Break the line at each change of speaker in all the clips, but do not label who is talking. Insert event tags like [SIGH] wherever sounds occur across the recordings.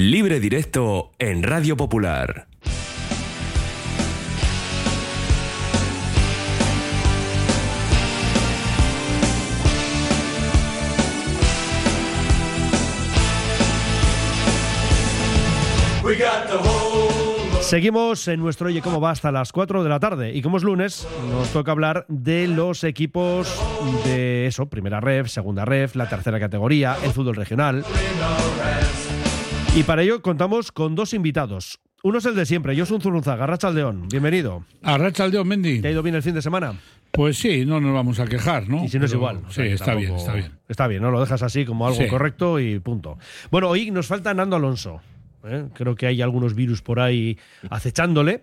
Libre directo en Radio Popular.
Seguimos en nuestro Oye Cómo va hasta las 4 de la tarde y como es lunes nos toca hablar de los equipos de eso, primera ref, segunda ref, la tercera categoría, el fútbol regional. Y para ello contamos con dos invitados. Uno es el de siempre, Josun Zurunzaga, Arrachaldeón, bienvenido.
Arrachaldeón, Mendy.
¿Te ha ido bien el fin de semana?
Pues sí, no nos vamos a quejar, ¿no?
Y si no es igual. o sea
Sí, está bien, está bien.
Está bien, ¿no? Lo dejas así como algo
Sí.
correcto y punto. Bueno, hoy nos falta Nando Alonso. ¿eh? Creo que hay algunos virus por ahí acechándole.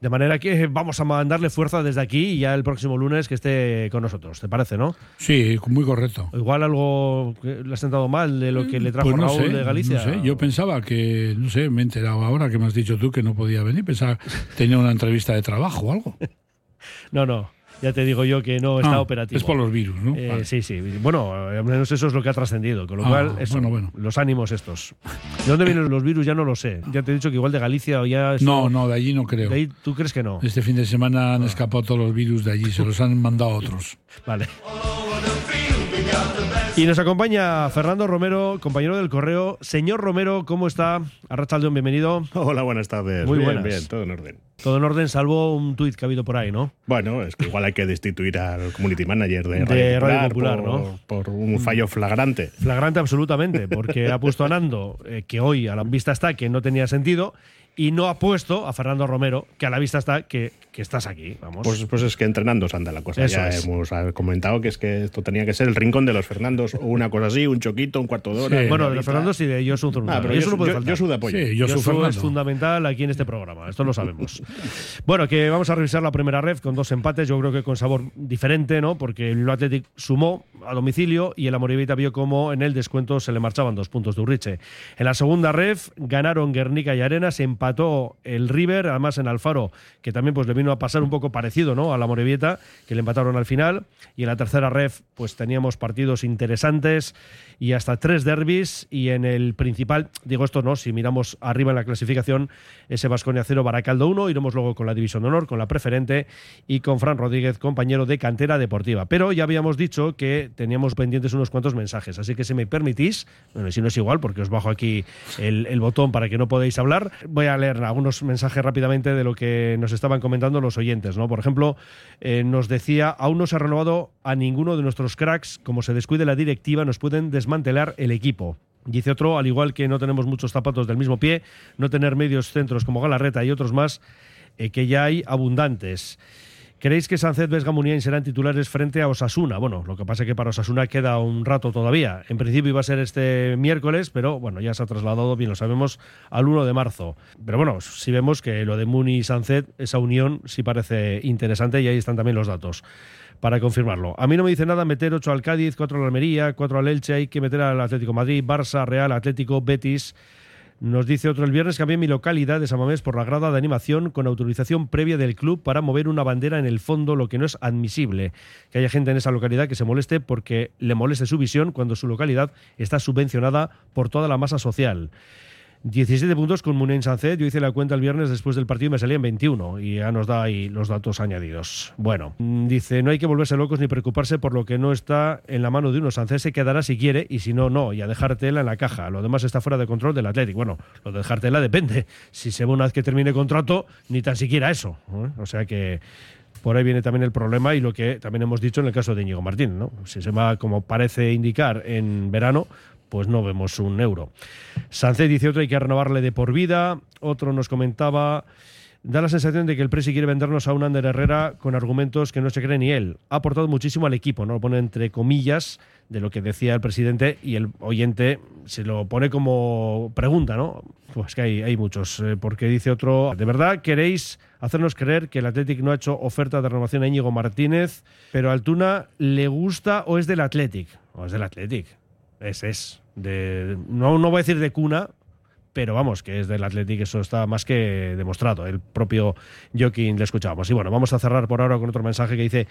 De manera que vamos a mandarle fuerza desde aquí y ya el próximo lunes que esté con nosotros. ¿Te parece, no?
Sí, muy correcto.
Igual algo que le ha sentado mal de lo que le trajo
Pues no
Raúl
sé,
de Galicia.
no sé. Yo pensaba que, no sé, me he enterado ahora que me has dicho tú que no podía venir. Pensaba que tenía una entrevista de trabajo o algo. [LAUGHS]
No, no. Ya te digo yo que no está
Ah,
operativo.
Es por los virus, ¿no?
Eh,
Vale.
Sí, sí. Bueno, al menos eso es lo que ha trascendido. Con lo
Ah,
cual, eso,
bueno, bueno.
los ánimos estos. ¿De dónde vienen los virus? Ya no lo sé. Ya te he dicho que igual de Galicia o ya.
No, no, de allí no creo.
de ahí, ¿Tú crees que no?
Este fin de semana han escapado todos los virus de allí, se los han mandado a otros.
Vale. Y nos acompaña Fernando Romero, compañero del correo. Señor Romero, ¿cómo está? Arrachaldeón, bienvenido.
Hola, buenas tardes.
Muy
bien,
buenas.
bien, todo en orden.
Todo en orden, salvo un tuit que ha habido por ahí, ¿no?
Bueno, es que igual hay que destituir al community manager de
De
Radio Popular,
Radio Popular,
por,
¿no?
por un fallo flagrante.
Flagrante absolutamente, porque ha puesto a Nando, eh, que hoy a la vista está que no tenía sentido, y no ha puesto a Fernando Romero, que a la vista está que, que estás aquí. Vamos.
Pues, pues es que entrenando se anda la cosa.
Eso
ya
es.
hemos ah, comentado que es que esto tenía que ser el rincón de los Fernandos o una cosa así, un choquito, un cuarto de hora.
Sí.
bueno, de los Fernandos y de Josu.
Ah, pero yo, yo-
faltar.
Josu de apoyo.
Sí, yo Fernando.
es fundamental aquí en este programa, esto lo sabemos. Bueno, que vamos a revisar la primera ref con dos empates, yo creo que con sabor diferente, ¿no? Porque el Athletic sumó a domicilio y el Amorebieta vio como en el descuento se le marchaban dos puntos de Urriche. En la segunda ref ganaron Guernica y Arenas, empató el River, además en Alfaro, que también pues le vino a pasar un poco parecido, ¿no? A la Morevieta, que le empataron al final. Y en la tercera ref, pues teníamos partidos interesantes y hasta tres derbis. Y en el principal, digo esto no, si miramos arriba en la clasificación, ese Vasconia 0, Baracaldo 1. Iremos luego con la División de Honor, con la preferente y con Fran Rodríguez, compañero de cantera deportiva. Pero ya habíamos dicho que teníamos pendientes unos cuantos mensajes. Así que si me permitís, bueno, si no es igual, porque os bajo aquí el, botón para que no podáis hablar, voy a leer algunos mensajes rápidamente de lo que nos estaban comentando los oyentes. ¿no? Por ejemplo, eh, nos decía, aún no se ha renovado a ninguno de nuestros cracks, como se descuide la directiva, nos pueden desmantelar el equipo. Dice otro, al igual que no tenemos muchos zapatos del mismo pie, no tener medios centros como Galarreta y otros más, eh, que ya hay abundantes. ¿Creéis que Sancet, Vesga, Muniain serán titulares frente a Osasuna? Bueno, lo que pasa es que para Osasuna queda un rato todavía. En principio iba a ser este miércoles, pero bueno, ya se ha trasladado, bien lo sabemos, al 1 de marzo. Pero bueno, si vemos que lo de Muni y Sancet, esa unión sí parece interesante y ahí están también los datos para confirmarlo. A mí no me dice nada meter 8 al Cádiz, 4 al Almería, 4 al Elche, hay que meter al Atlético Madrid, Barça, Real, Atlético, Betis. Nos dice otro, el viernes cambié mi localidad de San Mamés por la grada de animación con autorización previa del club para mover una bandera en el fondo, lo que no es admisible. Que haya gente en esa localidad que se moleste porque le moleste su visión cuando su localidad está subvencionada por toda la masa social. 17 puntos con Munien Sancet. Yo hice la cuenta el viernes después del partido y me salían 21. Y ya nos da ahí los datos añadidos. Bueno, mm, dice: No hay que volverse locos ni preocuparse por lo que no está en la mano de uno. Sancet se quedará si quiere y si no, no. Y a dejar tela en la caja. Lo demás está fuera de control del Atlético. Bueno, lo de dejar tela depende. Si se ve una vez que termine contrato, ni tan siquiera eso. ¿eh? O sea que. Por ahí viene también el problema y lo que también hemos dicho en el caso de Íñigo Martín. ¿no? Si se va, como parece indicar, en verano, pues no vemos un euro. Sánchez dice otro, hay que renovarle de por vida. Otro nos comentaba, da la sensación de que el Presi quiere vendernos a un Ander Herrera con argumentos que no se cree ni él. Ha aportado muchísimo al equipo, ¿no? Lo pone entre comillas de lo que decía el presidente y el oyente se lo pone como pregunta, ¿no? Pues que hay, hay muchos, eh, porque dice otro, ¿de verdad queréis hacernos creer que el Athletic no ha hecho oferta de renovación a Íñigo Martínez, pero Altuna le gusta o es del Athletic? O es del Athletic. Es, es. De, no, no voy a decir de cuna, pero vamos, que es del Athletic, eso está más que demostrado. El propio Joaquín le escuchábamos. Y bueno, vamos a cerrar por ahora con otro mensaje que dice.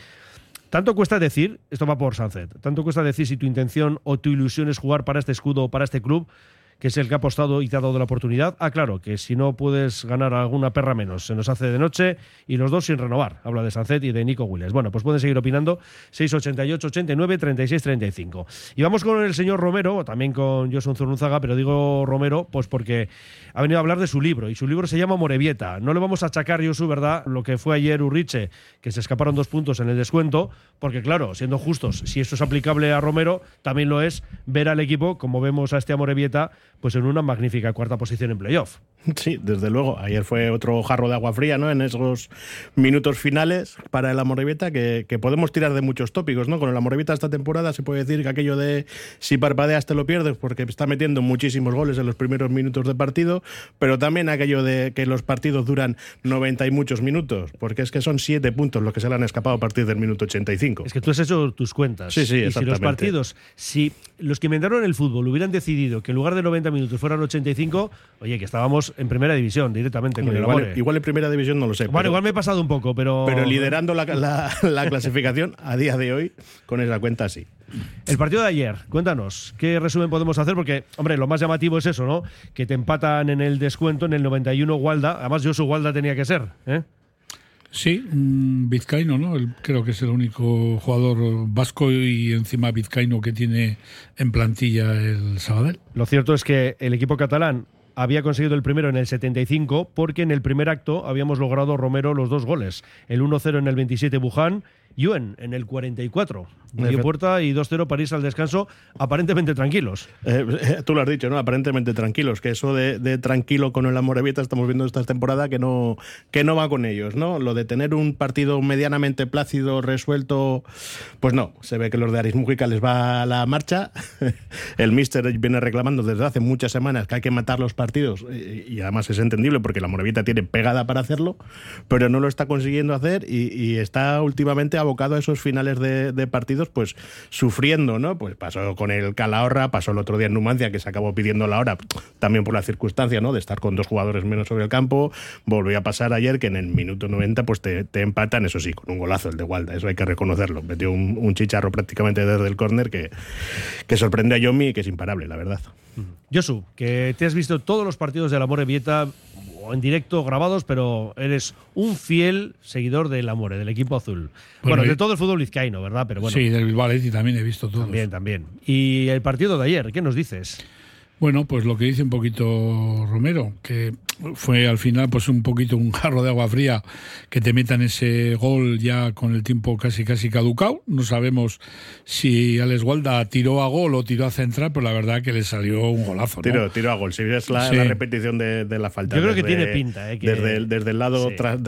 Tanto cuesta decir, esto va por Sunset, tanto cuesta decir si tu intención o tu ilusión es jugar para este escudo o para este club, que es el que ha apostado y te ha dado la oportunidad. Ah, claro, que si no puedes ganar alguna perra menos, se nos hace de noche y los dos sin renovar. Habla de Sancet y de Nico Willes. Bueno, pues pueden seguir opinando 688 89 36 35. Y vamos con el señor Romero, también con Josun Zurunzaga, pero digo Romero, pues porque ha venido a hablar de su libro y su libro se llama Morevieta. No le vamos a achacar, Josu, ¿verdad? Lo que fue ayer Urriche, que se escaparon dos puntos en el descuento, porque claro, siendo justos, si esto es aplicable a Romero, también lo es ver al equipo, como vemos a este Amorebieta, pues en una magnífica cuarta posición en playoff.
Sí, desde luego. Ayer fue otro jarro de agua fría, ¿no? En esos minutos finales para el Amorebieta, que, que podemos tirar de muchos tópicos, ¿no? Con el Amorebieta esta temporada se puede decir que aquello de si parpadeas te lo pierdes, porque está metiendo muchísimos goles en los primeros minutos de partido, pero también aquello de que los partidos duran 90 y muchos minutos, porque es que son siete puntos los que se le han escapado a partir del minuto 85.
Es que tú has hecho tus cuentas.
Sí, sí,
y si los
exactamente.
partidos, si los que inventaron el fútbol hubieran decidido que en lugar de 90 minutos fueran 85, oye, que estábamos en primera división directamente con el
igual,
Amore.
igual en primera división no lo sé.
Bueno,
pero-
igual me he pasado un poco, pero.
Pero liderando la, la- la clasificación a día de hoy, con esa cuenta sí.
El partido de ayer, cuéntanos, ¿qué resumen podemos hacer? Porque, hombre, lo más llamativo es eso, ¿no? Que te empatan en el descuento en el 91 Walda. Además, yo su Walda tenía que ser, ¿eh?
Sí, un vizcaíno, ¿no? El- creo que es el único jugador vasco y encima vizcaíno que tiene en plantilla el Sabadell.
Lo cierto es que el equipo catalán había conseguido el primero en el 75 porque en el primer acto habíamos logrado Romero los dos goles. El 1-0 en el 27 Wuhan, Yuen en el 44. Medio puerta y 2-0 París al descanso, aparentemente tranquilos.
Eh, eh, tú lo has dicho, ¿no? Aparentemente tranquilos, que eso de, de tranquilo con el Amorebieta estamos viendo esta temporada que no, que no va con ellos, ¿no? Lo de tener un partido medianamente plácido, resuelto, pues no, se ve que los de Aris Mujica les va a la marcha. [LAUGHS] el míster viene reclamando desde hace muchas semanas que hay que matar los partidos y, además es entendible porque la Amorebieta tiene pegada para hacerlo, pero no lo está consiguiendo hacer y, y está últimamente abocado a esos finales de, de partidos pues sufriendo, ¿no? Pues pasó con el Calahorra, pasó el otro día en Numancia que se acabó pidiendo la hora también por la circunstancia, ¿no? De estar con dos jugadores menos sobre el campo, volvió a pasar ayer que en el minuto 90 pues te, te empatan, eso sí, con un golazo el de Walda, eso hay que reconocerlo, metió un, un chicharro prácticamente desde el córner que, que sorprende a Yomi y que es imparable, la verdad.
Josu, que te has visto todos los partidos del Amore Vieta o en directo grabados, pero eres un fiel seguidor del Amore, del equipo azul. Bueno, de todo el fútbol vizcaíno, ¿verdad? Pero bueno,
Sí, del Bilbao también he visto todos.
también, también. Y el partido de ayer, ¿qué nos dices?
Bueno, pues lo que dice un poquito Romero, que fue al final pues un poquito un jarro de agua fría que te metan ese gol ya con el tiempo casi casi caducado. No sabemos si Alex Walda tiró a gol o tiró a central, pero la verdad que le salió un golazo. ¿no?
Tiro, tiro a gol. Si ves la,
Sí.
la repetición de, de la falta.
Yo creo que tiene pinta, ¿eh? que-
desde, el, desde el lado,
Sí.
tras-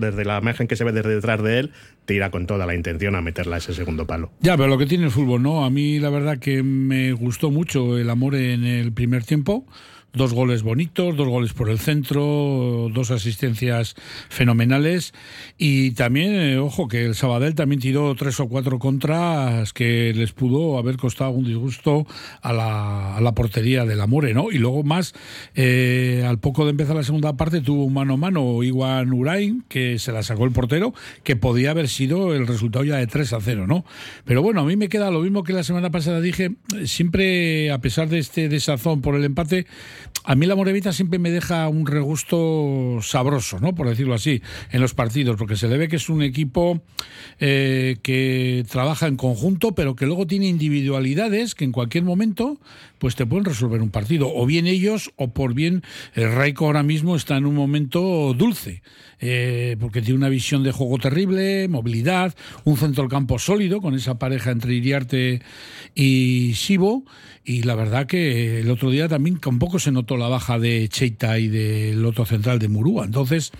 desde la imagen que se ve desde detrás de él, tira con toda la intención a meterla a ese segundo palo.
Ya, pero lo que tiene el fútbol, ¿no? A mí la verdad que me gustó mucho el amor en el primer tiempo. Dos goles bonitos, dos goles por el centro, dos asistencias fenomenales. Y también, eh, ojo, que el Sabadell también tiró tres o cuatro contras que les pudo haber costado un disgusto a la, a la portería del Amore, ¿no? Y luego más, eh, al poco de empezar la segunda parte, tuvo un mano a mano Iwan Urain, que se la sacó el portero, que podía haber sido el resultado ya de 3 a 0, ¿no? Pero bueno, a mí me queda lo mismo que la semana pasada dije, siempre, a pesar de este desazón por el empate, a mí la Morevita siempre me deja un regusto sabroso, ¿no? Por decirlo así, en los partidos, porque se le ve que es un equipo eh, que trabaja en conjunto, pero que luego tiene individualidades que en cualquier momento pues te pueden resolver un partido. O bien ellos, o por bien el Raiko ahora mismo está en un momento dulce, eh, porque tiene una visión de juego terrible, movilidad, un centro del campo sólido con esa pareja entre Iriarte y Sibo. Y la verdad que el otro día también un poco se notó la baja de Cheita y del otro central de Murúa. Entonces,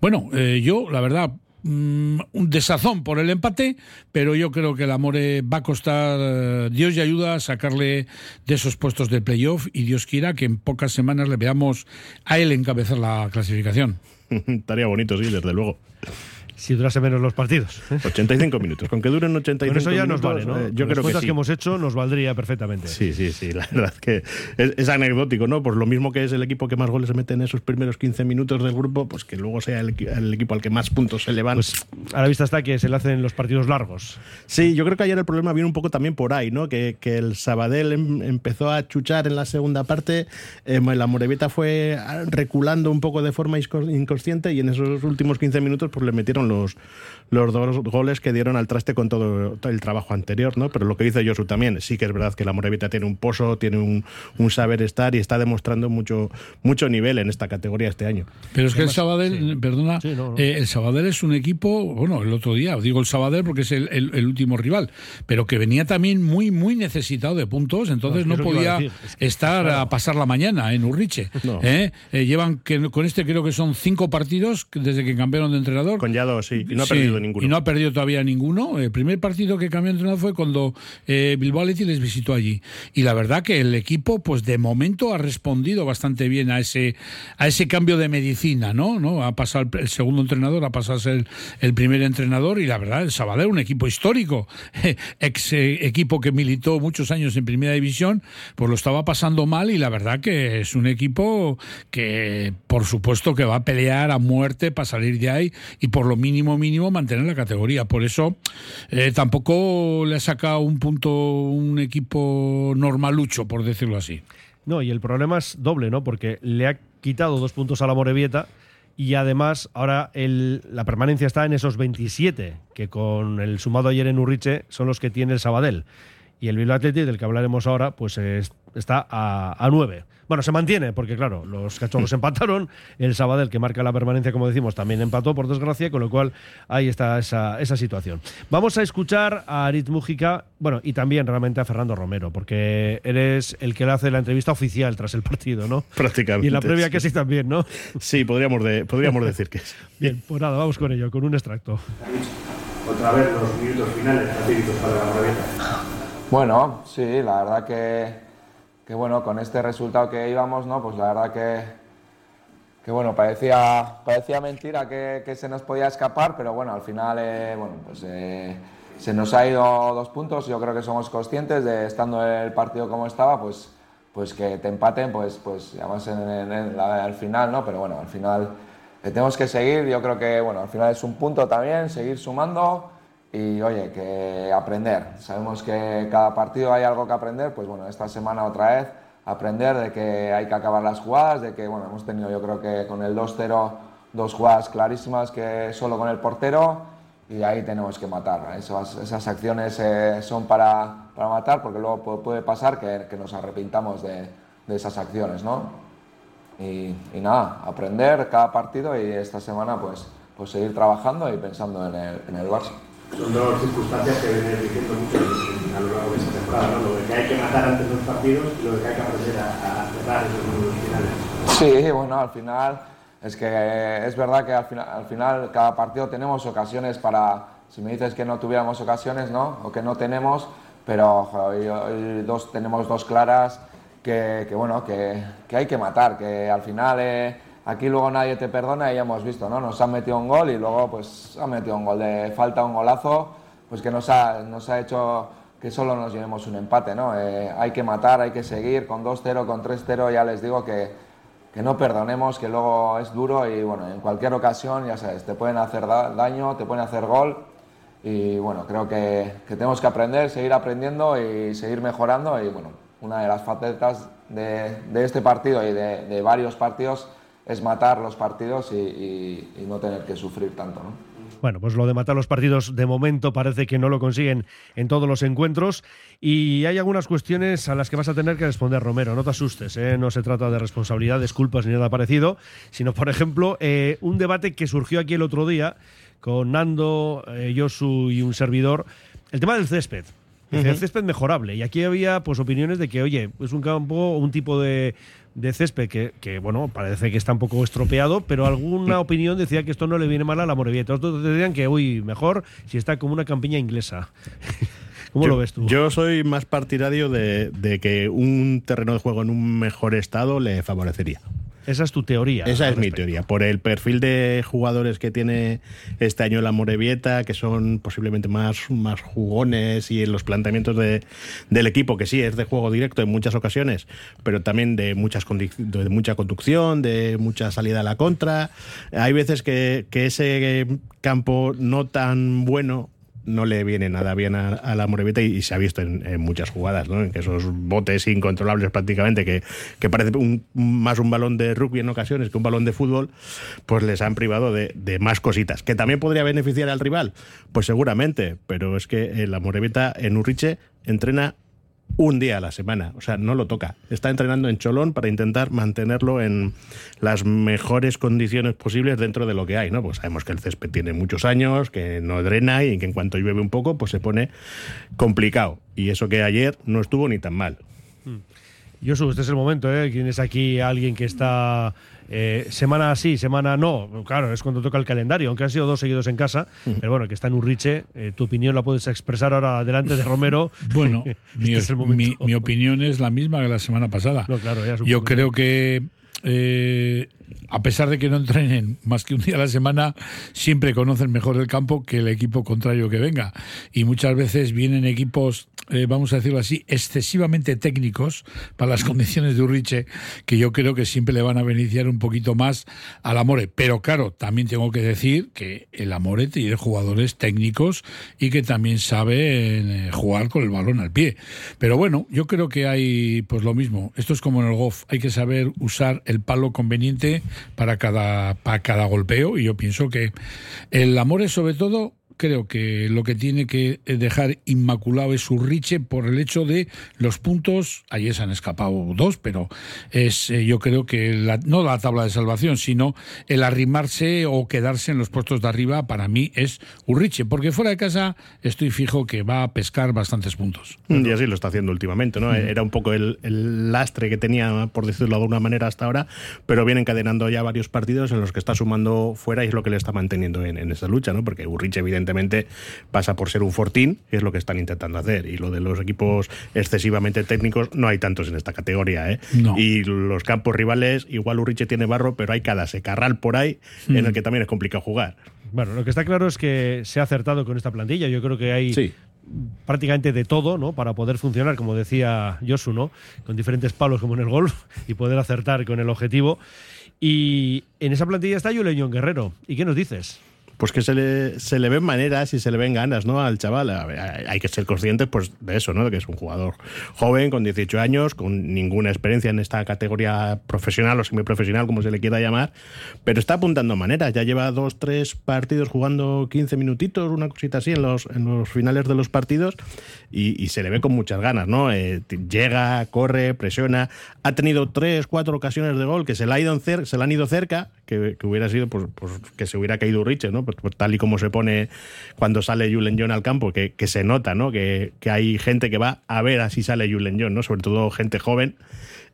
bueno, eh, yo la verdad mm, un desazón por el empate, pero yo creo que el Amore va a costar, eh, Dios y ayuda, a sacarle de esos puestos de playoff y Dios quiera que en pocas semanas le veamos a él encabezar la clasificación. [LAUGHS]
Estaría bonito, sí, desde luego.
Si durase menos los partidos.
85 minutos. Con que duren 85
Con eso ya
minutos,
nos vale, ¿no?
eh, yo
Con las
creo que
cuentas
sí.
que hemos hecho nos valdría perfectamente.
Sí, sí, sí, la [LAUGHS] verdad es que es, es anecdótico, ¿no? Pues lo mismo que es el equipo que más goles se mete en esos primeros 15 minutos del grupo, pues que luego sea el, el equipo al que más puntos se le van.
Pues a la vista está que se le hacen los partidos largos.
Sí, yo creo que ayer el problema viene un poco también por ahí, ¿no? Que, que el Sabadell em- empezó a chuchar en la segunda parte, eh, la Morevieta fue reculando un poco de forma inconsciente y en esos últimos 15 minutos pues le metieron los, los dos goles que dieron al traste con todo el trabajo anterior, ¿no? Pero lo que dice Josu también, sí que es verdad que la Morevieta tiene un pozo, tiene un, un saber estar y está demostrando mucho, mucho nivel en esta categoría este año.
Pero es que el Sabadell, perdona,
Sí, no, no.
eh, el Sabadell es un equipo, bueno, el otro día, digo el Sabadell porque es el, el- el último rival, pero que venía también muy, muy necesitado de puntos, entonces
No,
podía
decir, es que,
estar a pasar la mañana en Urriche.
No.
¿eh? Eh, llevan que, con este creo que son cinco partidos desde que cambiaron de entrenador.
Con Yado, sí, y no ha
Sí,
perdido ninguno.
Y no ha perdido todavía ninguno. El primer partido que cambió de entrenador fue cuando eh, Bilbao Athletic les visitó allí. Y la verdad que el equipo, pues de momento ha respondido bastante bien a ese, a ese cambio de medicina, ¿no? ¿No? Ha pasado el, el segundo entrenador, ha pasado a ser el, el primer entrenador y la verdad, el Sabadell, un equipo histórico, [LAUGHS] ex eh, equipo que militó muchos años en primera división, pues lo estaba pasando mal y la verdad que es un equipo que por supuesto que va a pelear a muerte para salir de ahí y por lo mínimo mínimo mantener la categoría. Por eso eh, tampoco le ha sacado un punto un equipo normalucho, por decirlo así.
No, y el problema es doble, ¿no? Porque le ha quitado dos puntos a la Morevieta y además ahora el- la permanencia está en esos 27, que con el sumado ayer en Urriche son los que tiene el Sabadell. Y el Bilbao Athletic, del que hablaremos ahora, pues es- está a, a 9. Bueno, se mantiene, porque claro, los cachorros empataron, el Sabadell, que marca la permanencia, como decimos, también empató, por desgracia, con lo cual ahí está esa, esa situación. Vamos a escuchar a Aritz Mújica, bueno, y también realmente a Fernando Romero, porque eres el que le hace la entrevista oficial tras el partido, ¿no?
Prácticamente.
Y en la previa que sí también, ¿no?
Sí, podríamos, de- podríamos decir que sí. [LAUGHS]
Bien, pues nada, vamos con ello, con un extracto.
Otra vez los minutos finales para la Morevieta.
Bueno, sí, la verdad que, que bueno, con este resultado que íbamos, ¿no? Pues la verdad que, que bueno, parecía, parecía mentira que, que se nos podía escapar, pero bueno, al final, eh, bueno, pues eh, se nos ha ido dos puntos. Yo creo que somos conscientes de, estando el partido como estaba, pues, pues que te empaten, pues, pues además en, en- en la- al final, ¿no? Pero bueno, al final eh, tenemos que seguir. Yo creo que, bueno, al final es un punto también, seguir sumando y oye, que aprender. Sabemos que cada partido hay algo que aprender, pues bueno, esta semana otra vez aprender de que hay que acabar las jugadas, de que bueno, hemos tenido yo creo que con el 2-0 dos jugadas clarísimas que solo con el portero y ahí tenemos que matar. Esas, acciones eh, son para, para matar porque luego pu- puede pasar que, que nos arrepintamos de, de esas acciones, ¿no? Y, y nada, aprender cada partido y esta semana pues, pues seguir trabajando y pensando en el, en el Barça.
Son dos circunstancias que venís diciendo mucho a lo largo de esta temporada, ¿no? Lo de que hay que matar antes los partidos y lo de que hay que aprender a, a cerrar esos números finales.
Sí, bueno, al final es que es verdad que al final, al final cada partido tenemos ocasiones para, si me dices que no tuviéramos ocasiones, ¿no? O que no tenemos, pero hoy dos, tenemos dos claras que, que, bueno, que, que hay que matar, que al final eh, aquí luego nadie te perdona y ya hemos visto, ¿no? Nos han metido un gol y luego pues han metido un gol de falta, un golazo, pues que nos ha, nos ha hecho que solo nos llevemos un empate, ¿no? Eh, hay que matar, hay que seguir con 2-0, con 3-0, ya les digo que, que no perdonemos, que luego es duro y bueno, en cualquier ocasión, ya sabes, te pueden hacer da- daño, te pueden hacer gol y bueno, creo que, que tenemos que aprender, seguir aprendiendo y seguir mejorando y bueno, una de las facetas de, de este partido y de, de varios partidos es matar los partidos y, no tener que sufrir tanto, ¿no?
Bueno, pues lo de matar los partidos de momento parece que no lo consiguen en todos los encuentros y hay algunas cuestiones a las que vas a tener que responder, Romero. No te asustes, ¿eh? no se trata de responsabilidades, culpas ni nada parecido, sino, por ejemplo, eh, un debate que surgió aquí el otro día con Nando, eh, y un servidor, el tema del césped. Dice, El césped mejorable. Y aquí había pues opiniones de que, oye, es un campo, un tipo de, de césped que, que, bueno, parece que está un poco estropeado, pero alguna opinión decía que esto no le viene mal a la Morevieta. Otros decían que, uy, mejor si está como una campiña inglesa. [LAUGHS] ¿Cómo
yo,
lo ves tú?
Yo soy más partidario de, de que un terreno de juego en un mejor estado le favorecería.
Esa es tu teoría.
Esa es mi teoría. Por el perfil de jugadores que tiene este año la Morevieta, que son posiblemente más, más jugones y en los planteamientos de- del equipo, que sí es de juego directo en muchas ocasiones, pero también de, muchas de mucha conducción, de mucha salida a la contra. Hay veces que, que ese campo no tan bueno no le viene nada bien a, la Morevieta y, se ha visto en, en muchas jugadas, ¿no? En que esos botes incontrolables prácticamente, que, que parece un- más un balón de rugby en ocasiones que un balón de fútbol, pues les han privado de, más cositas. ¿Que también podría beneficiar al rival? Pues seguramente, pero es que eh, la Morevieta en Urriche entrena un día a la semana, o sea, no lo toca. Está entrenando en Cholón para intentar mantenerlo en las mejores condiciones posibles dentro de lo que hay, ¿no? Pues sabemos que el césped tiene muchos años, que no drena y que en cuanto llueve un poco, pues se pone complicado. Y eso que ayer no estuvo ni tan mal.
Josu, este es el momento, ¿eh? Tienes aquí alguien que está eh, semana sí, semana no. Claro, es cuando toca el calendario, aunque han sido dos seguidos en casa. Pero bueno, que está en Urriche. eh, tu opinión la puedes expresar ahora delante de Romero. [LAUGHS]
Bueno, [LAUGHS]
Este
mi,
es el momento.
mi- mi opinión es la misma que la semana pasada.
No, claro, ya supongo
Yo creo que eh, a pesar de que no entrenen más que un día a la semana, siempre conocen mejor el campo que el equipo contrario que venga. Y muchas veces vienen equipos, eh, vamos a decirlo así, excesivamente técnicos para las [LAUGHS] condiciones de Urriche, que yo creo que siempre le van a beneficiar un poquito más al Amore. Pero claro, también tengo que decir que el Amore tiene jugadores técnicos y que también saben eh, jugar con el balón al pie. Pero bueno, yo creo que hay pues lo mismo. Esto es como en el golf, hay que saber usar el palo conveniente para cada, para cada golpeo y yo pienso que el Amore sobre todo creo que lo que tiene que dejar inmaculado es Urriche por el hecho de los puntos. Ayer se han escapado dos, pero es eh, yo creo que la- no la tabla de salvación, sino el arrimarse o quedarse en los puestos de arriba para mí es Urriche, porque fuera de casa estoy fijo que va a pescar bastantes puntos.
Y así lo está haciendo últimamente, ¿no? Era un poco el, el lastre que tenía, por decirlo de alguna manera, hasta ahora, pero viene encadenando ya varios partidos en los que está sumando fuera y es lo que le está manteniendo en, en esa lucha, ¿no? Porque Urrich, evidentemente, pasa por ser un fortín, que es lo que están intentando hacer. Y lo de los equipos excesivamente técnicos, no hay tantos en esta categoría, ¿eh?
No.
Y los campos rivales, igual Urriche tiene barro, pero hay cada secarral por ahí en el que también es complicado jugar.
Bueno, lo que está claro es que se ha acertado con esta plantilla. Yo creo que hay
Sí.
prácticamente de todo, ¿no? Para poder funcionar, como decía Josu, ¿no? Con diferentes palos como en el golf y poder acertar con el objetivo. Y en esa plantilla está Julen Guerrero. ¿Y qué nos dices?
Pues que se le, se le ven maneras y se le ven ganas ¿no? al chaval. Hay que ser conscientes pues, de eso, ¿no? de que es un jugador joven, con 18 años, con ninguna experiencia en esta categoría profesional o semiprofesional, como se le quiera llamar, pero está apuntando maneras. Ya lleva dos, tres partidos jugando 15 minutitos, una cosita así en los, en los finales de los partidos y, se le ve con muchas ganas. ¿no? Eh, llega, corre, presiona. Ha tenido tres, cuatro ocasiones de gol que se le, ha ido se le han ido cerca, que, que hubiera sido pues, pues, que se hubiera caído Riche, ¿no? Pues, pues tal y como se pone cuando sale Julen John al campo, que, que se nota, ¿no? Que, que hay gente que va a ver así sale Julen John, ¿no? Sobre todo gente joven.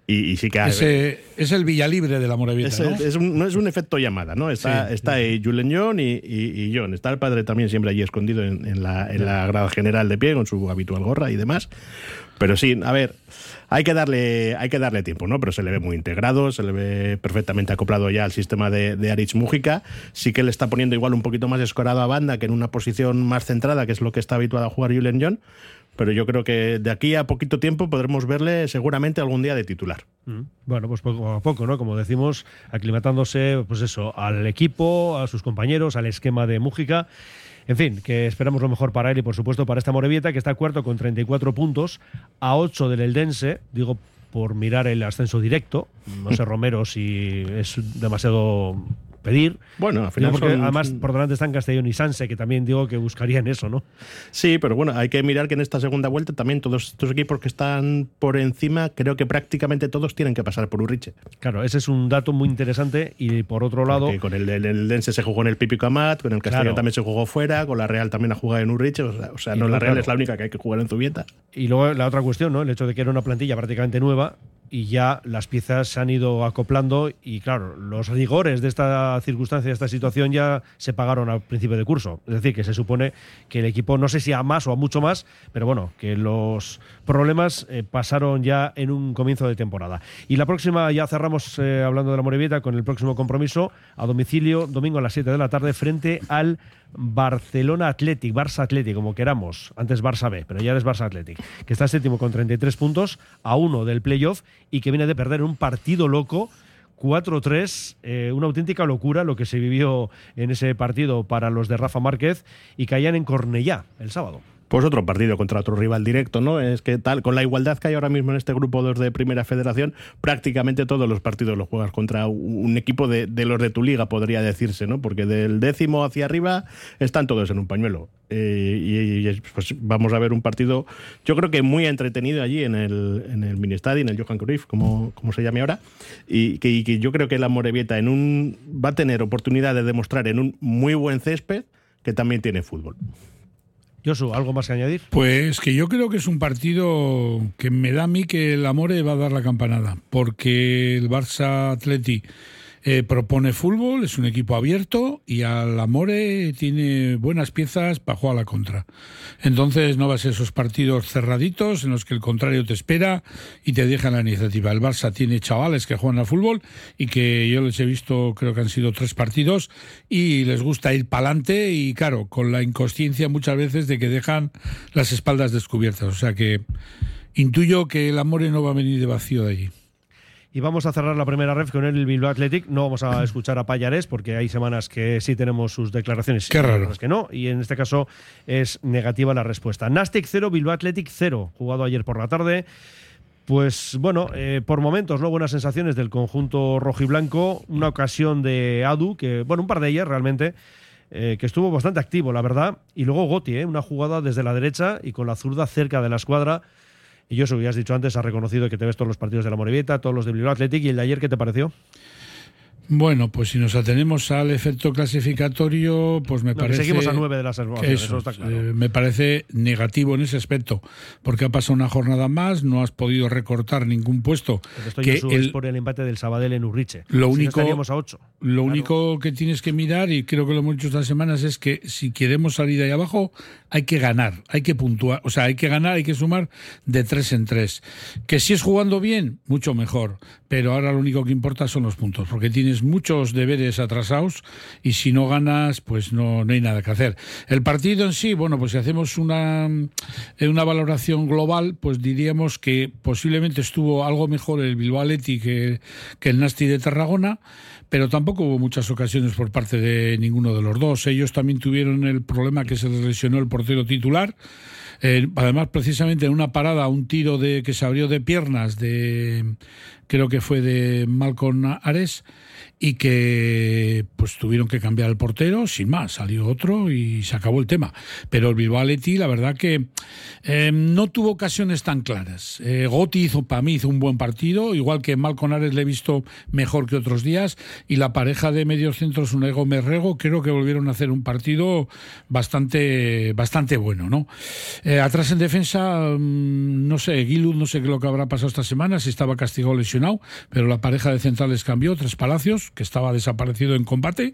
Y, y sí que
Ese, es el Villalibre de la Morevieta,
es,
¿no?
es un, no es un efecto llamada, ¿no? Está,
Sí,
está ahí Julen John y, y- y John. Está el padre también siempre allí escondido en, en la, en la grada general de pie con su habitual gorra y demás. Pero sí, a ver, hay que darle, hay que darle tiempo, ¿no? Pero se le ve muy integrado, se le ve perfectamente acoplado ya al sistema de, de Mújica. Sí que le está poniendo igual un poquito más escorado a banda que en una posición más centrada, que es lo que está habituado a jugar Julen John. Pero yo creo que de aquí a poquito tiempo podremos verle seguramente algún día de titular.
Mm. Bueno, pues poco a poco, ¿no? Como decimos, aclimatándose, pues eso, al equipo, a sus compañeros, al esquema de Mújica. En fin, que esperamos lo mejor para él y por supuesto para esta Morevieta, que está cuarto con 34 puntos, a 8 del Eldense, digo por mirar el ascenso directo. No sé, [LAUGHS] Romero, si es demasiado pedir.
Bueno, al final
porque
son-
además por delante están Castellón y Sanse, que también digo que buscarían eso, ¿no?
Sí, pero bueno, hay que mirar que en esta segunda vuelta también todos estos equipos que están por encima, creo que prácticamente todos tienen que pasar por Urriche.
Claro, ese es un dato muy interesante y por otro lado...
Porque con el, el, el Dense se jugó en el Pipico Amat, con el Castellón
Claro.
también se jugó fuera, con la Real también ha jugado en Urriche, o sea, o sea,
Y
no, la Real
claro.
es la única que hay que jugar en Zubieta.
Y luego la otra cuestión, ¿no? El hecho de que era una plantilla prácticamente nueva y ya las piezas se han ido acoplando y claro, los rigores de esta circunstancia, de esta situación ya se pagaron al principio de curso. Es decir, que se supone que el equipo, no sé si a más o a mucho más, pero bueno, que los problemas eh, pasaron ya en un comienzo de temporada. Y la próxima, ya cerramos eh, hablando de la Morevieta con el próximo compromiso a domicilio, domingo a las 7 de la tarde, frente al Barcelona Athletic, Barça Athletic, como queramos, antes Barça B, pero ya es Barça Athletic, que está séptimo con 33 puntos a uno del playoff y que viene de perder un partido loco 4-3, eh, una auténtica locura lo que se vivió en ese partido para los de Rafa Márquez y caían en Cornellá el sábado.
Pues otro partido contra otro rival directo, ¿no? Es que tal, con la igualdad que hay ahora mismo en este grupo 2 de Primera Federación, prácticamente todos los partidos los juegas contra un equipo de, los de tu liga, podría decirse, ¿no? Porque del décimo hacia arriba están todos en un pañuelo. Eh, y, pues vamos a ver un partido, yo creo que muy entretenido allí en el, en el en el Johan Cruyff, como, como se llame ahora, y que, y que yo creo que la Morevieta en un, va a tener oportunidad de demostrar en un muy buen césped que también tiene fútbol.
Josu, ¿algo más que añadir?
Pues que yo creo que es un partido que me da a mí que el Amore va a dar la campanada, porque el Barça Atleti eh, propone fútbol, es un equipo abierto y al Amore tiene buenas piezas para jugar a la contra. Entonces no va a esos partidos cerraditos en los que el contrario te espera y te deja la iniciativa. El Barça tiene chavales que juegan al fútbol y que yo les he visto, creo que han sido tres partidos y les gusta ir para adelante y claro, con la inconsciencia muchas veces de que dejan las espaldas descubiertas. O sea que intuyo que el Amore no va a venir de vacío de allí.
Y vamos a cerrar la primera ref con el Bilbao Athletic. No vamos a escuchar a Payares porque hay semanas que sí tenemos sus declaraciones.
Qué raro.
que no. Y en este caso es negativa la respuesta. Nastic 0, Bilbao Athletic 0. Jugado ayer por la tarde. Pues bueno, eh, por momentos, ¿no? Buenas sensaciones del conjunto rojiblanco. Una ocasión de Adu, que, bueno, un par de ellas realmente. Eh, que estuvo bastante activo, la verdad. Y luego Goti, ¿eh? una jugada desde la derecha y con la zurda cerca de la escuadra y yo, eso has dicho antes, has reconocido que te ves todos los partidos de la Morevieta, todos los de Bilbao Athletic. ¿Y el de ayer qué te pareció?
Bueno, pues si nos atenemos al efecto clasificatorio, pues me parece.
seguimos a nueve de las
eso, claro. Eh, me parece negativo en ese aspecto, porque ha pasado una jornada más, no has podido recortar ningún puesto.
esto que es por el empate del Sabadell en Urriche.
Lo único,
a ocho.
Lo único que tienes que mirar, y creo que lo hemos dicho estas semanas, es que si queremos salir ahí abajo, hay que ganar, hay que puntuar, o sea, hay que ganar, hay que sumar de tres en tres. Que si es jugando bien, mucho mejor, pero ahora lo único que importa son los puntos, porque tienes muchos deberes atrasados y si no ganas, pues no, no hay nada que hacer. El partido en sí, bueno, pues si hacemos una, eh, una valoración global, pues diríamos que posiblemente estuvo algo mejor el Bilbao Athletic que, que el Nasti de Tarragona, pero tampoco hubo muchas ocasiones por parte de ninguno de los dos. Ellos también tuvieron el problema que se les lesionó el portero titular. Eh, además, precisamente en una parada, un tiro de que se abrió de piernas de creo que fue de Malcolm Ares y que pues tuvieron que cambiar el portero, sin más, salió otro y se acabó el tema. Pero el Bilbao Athletic, la verdad que eh, no tuvo ocasiones tan claras. Eh, Gotti hizo, para mí, hizo un buen partido, igual que Malcon Ares le he visto mejor que otros días, y la pareja de medios centros, Unego Merrego, creo que volvieron a hacer un partido bastante, bastante bueno, ¿no? Eh, atrás en defensa, mm, no sé, Guilud, no sé qué lo que habrá pasado esta semana, si estaba castigado lesionado, pero la pareja de centrales cambió, Tres Palacios, que estaba desaparecido en combate,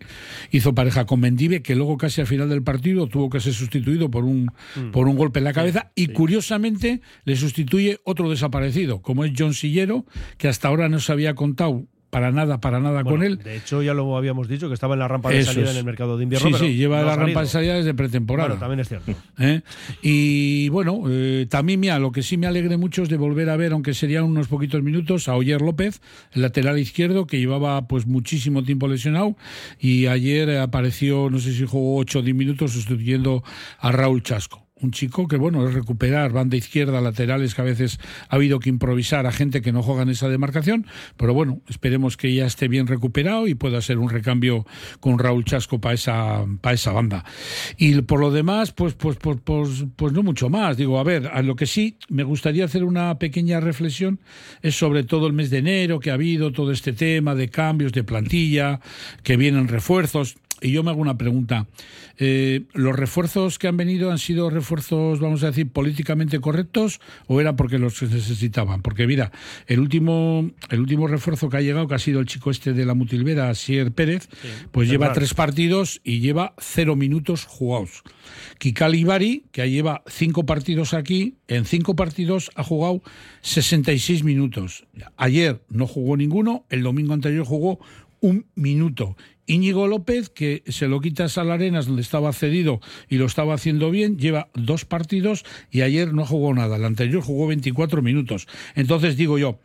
hizo pareja con Mendive, que luego casi al final del partido tuvo que ser sustituido por un, mm. por un golpe en la cabeza, y curiosamente le sustituye otro desaparecido, como es John Sillero, que hasta ahora no se había contado para nada, para nada con él.
De hecho, ya lo habíamos dicho, que estaba en la rampa de salida en el mercado de invierno.
Sí, sí, lleva la rampa de salida desde pretemporada.
Bueno, también es cierto. [LAUGHS]
¿Eh? Y bueno, eh, también, mira, lo que sí me alegre mucho es de volver a ver, aunque serían unos poquitos minutos, a Oyer López, el lateral izquierdo, que llevaba pues muchísimo tiempo lesionado, y ayer apareció, no sé si jugó 8 o 10 minutos, sustituyendo a Raúl Chasco un chico que, bueno, es recuperar banda izquierda, laterales, que a veces ha habido que improvisar a gente que no juega en esa demarcación, pero bueno, esperemos que ya esté bien recuperado y pueda ser un recambio con Raúl Chasco para esa, para esa banda. Y por lo demás, pues, pues, pues, pues, pues no mucho más. Digo, a ver, a lo que sí me gustaría hacer una pequeña reflexión es sobre todo el mes de enero que ha habido, todo este tema de cambios de plantilla, que vienen refuerzos. Y yo me hago una pregunta. Eh, ¿Los refuerzos que han venido han sido refuerzos refuerzos, vamos a decir, políticamente correctos o era porque los necesitaban? Porque mira, el último, el último refuerzo que ha llegado, que ha sido el chico este de la Mutilvera, Sier Pérez, pues lleva tres partidos y lleva cero minutos jugados. Kikal Ibari, que lleva cinco partidos aquí, en cinco partidos ha jugado 66 minutos. Ayer no jugó ninguno, el domingo anterior jugó un minuto. Íñigo López, que se lo quita a Arenas, donde estaba cedido y lo estaba haciendo bien, lleva dos partidos y ayer no jugó nada. El anterior jugó 24 minutos. Entonces digo yo,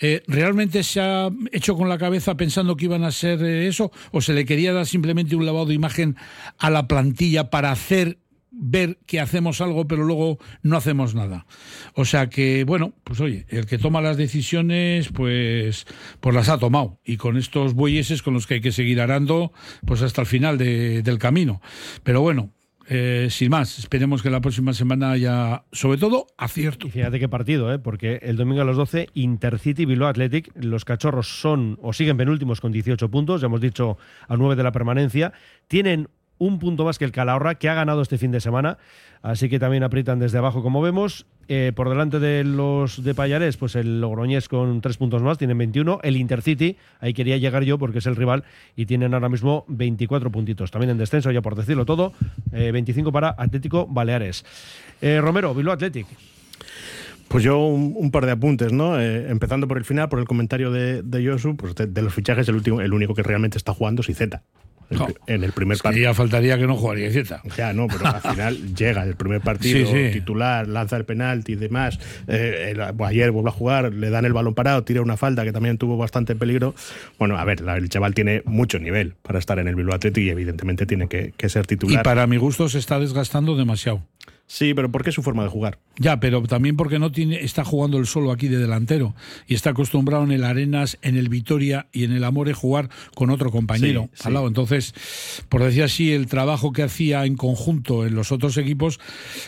eh, ¿realmente se ha hecho con la cabeza pensando que iban a ser eh, eso? ¿O se le quería dar simplemente un lavado de imagen a la plantilla para hacer ver que hacemos algo pero luego no hacemos nada. O sea que, bueno, pues oye, el que toma las decisiones, pues, pues las ha tomado. Y con estos bueyes con los que hay que seguir arando, pues hasta el final del camino. Pero bueno, eh, sin más, esperemos que la próxima semana haya, sobre todo, acierto.
Y fíjate qué partido, ¿eh? porque el domingo a las 12, Intercity Bilbao Athletic, los cachorros son o siguen penúltimos con 18 puntos, ya hemos dicho a 9 de la permanencia, tienen un punto más que el Calahorra, que ha ganado este fin de semana. Así que también aprietan desde abajo, como vemos. Eh, por delante de los de Payarés, pues el Logroñés con tres puntos más, tienen 21. El Intercity, ahí quería llegar yo porque es el rival y tienen ahora mismo 24 puntitos. También en descenso, ya por decirlo todo, 25 eh, para Atlético Baleares. Eh, Romero, Bilbao Athletic.
Pues yo un, par de apuntes, ¿no? empezando por el final, por el comentario de, de Josu, pues de, los fichajes el, último, el único que realmente está jugando es Izeta en el primer partido.
Ya faltaría que no jugaría Z.
Ya, no, pero al [LAUGHS] final llega el primer partido, titular, lanza el penalti y demás. Eh, ayer vuelve a jugar, le dan el balón parado, tira una falta que también tuvo bastante peligro. Bueno, a ver, el chaval tiene mucho nivel para estar en el Bilbao Athletic y evidentemente tiene que, que ser titular.
Y para mi gusto se está desgastando demasiado.
Sí, pero ¿por qué su forma de jugar?
Ya, pero también porque no tiene, está jugando el solo aquí de delantero y está acostumbrado en el Arenas, en el Vitoria y en el Amore jugar con otro compañero al lado. Entonces, por decir así, el trabajo que hacía en conjunto en los otros equipos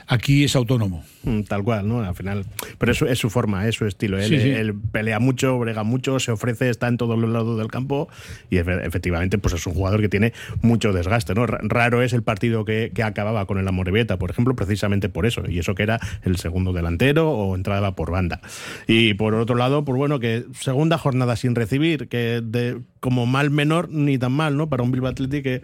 aquí es autónomo.
Mm, tal cual, ¿no? Al final. Pero eso es su forma, es su estilo. Él, pelea mucho, brega mucho, se ofrece, está en todos los lados del campo y efectivamente, pues es un jugador que tiene mucho desgaste, ¿no? Raro es el partido que, que acababa con el Amorebieta, por ejemplo, precisamente por eso, y eso que era el segundo delantero o entraba por banda. Y por otro lado, pues bueno, que segunda jornada sin recibir, que de, como mal menor ni tan mal, ¿no? Para un Bilbao Athletic que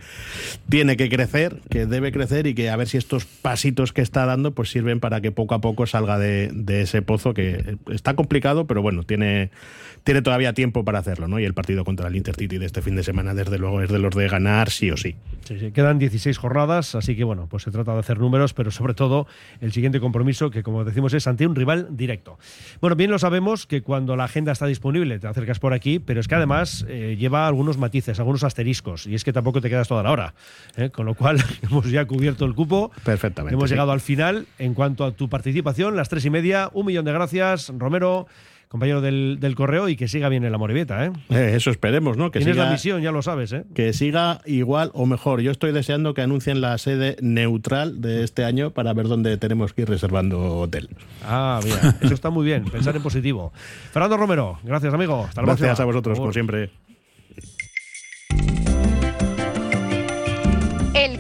tiene que crecer, que debe crecer y que a ver si estos pasitos que está dando pues sirven para que poco a poco salga de, de ese pozo que está complicado, pero bueno, tiene tiene todavía tiempo para hacerlo, ¿no? Y el partido contra el Intercity de este fin de semana, desde luego, es de los de ganar sí o sí.
Sí, sí. Quedan 16 jornadas, así que bueno, pues se trata de hacer números, pero sobre todo el siguiente compromiso, que como decimos es ante un rival directo. Bueno, bien lo sabemos que cuando la agenda está disponible te acercas por aquí, pero es que además eh, lleva algunos matices, algunos asteriscos, y es que tampoco te quedas toda la hora. ¿eh? Con lo cual, [LAUGHS] hemos ya cubierto el cupo.
Perfectamente.
Hemos llegado al final. En cuanto a tu participación, las tres y media, un millón de gracias, Romero compañero del, correo, y que siga bien el la ¿eh?
¿eh? eso esperemos, ¿no?
Que Tienes la misión, ya lo sabes, ¿eh?
Que siga igual o mejor. Yo estoy deseando que anuncien la sede neutral de este año para ver dónde tenemos que ir reservando hotel.
Ah, mira, eso está muy bien, pensar en positivo. Fernando Romero, gracias, amigo.
Hasta la Gracias a vosotros, como siempre.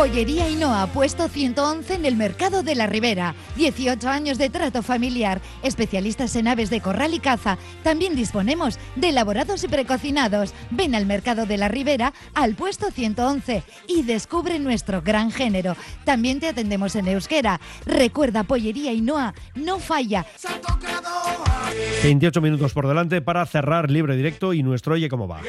Pollería Hinoa, puesto 111 en el mercado de la Ribera. 18 años de trato familiar, especialistas en aves de corral y caza. También disponemos de elaborados y precocinados. Ven al mercado de la Ribera, al puesto 111 y descubre nuestro gran género. También te atendemos en euskera. Recuerda, Pollería Hinoa, no falla.
28 minutos por delante para cerrar libre directo y nuestro Oye cómo va.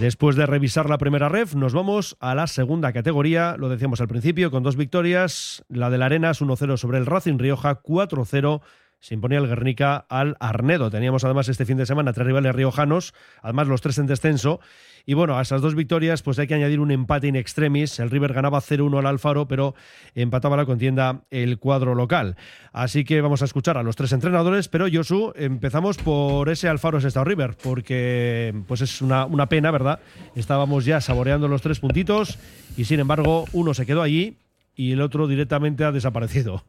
Después de revisar la primera ref, nos vamos a la segunda categoría. Lo decíamos al principio, con dos victorias. La del Arenas 1-0 sobre el Racing Rioja, 4-0 se imponía el Guernica al Arnedo. Teníamos además este fin de semana tres rivales riojanos, además los tres en descenso. Y bueno, a esas dos victorias pues hay que añadir un empate in extremis. El River ganaba 0-1 al Alfaro, pero empataba la contienda el cuadro local. Así que vamos a escuchar a los tres entrenadores, pero Josu, empezamos por ese Alfaro Sestao River, porque pues es una, una pena, ¿verdad? Estábamos ya saboreando los tres puntitos y sin embargo uno se quedó allí y el otro directamente ha desaparecido.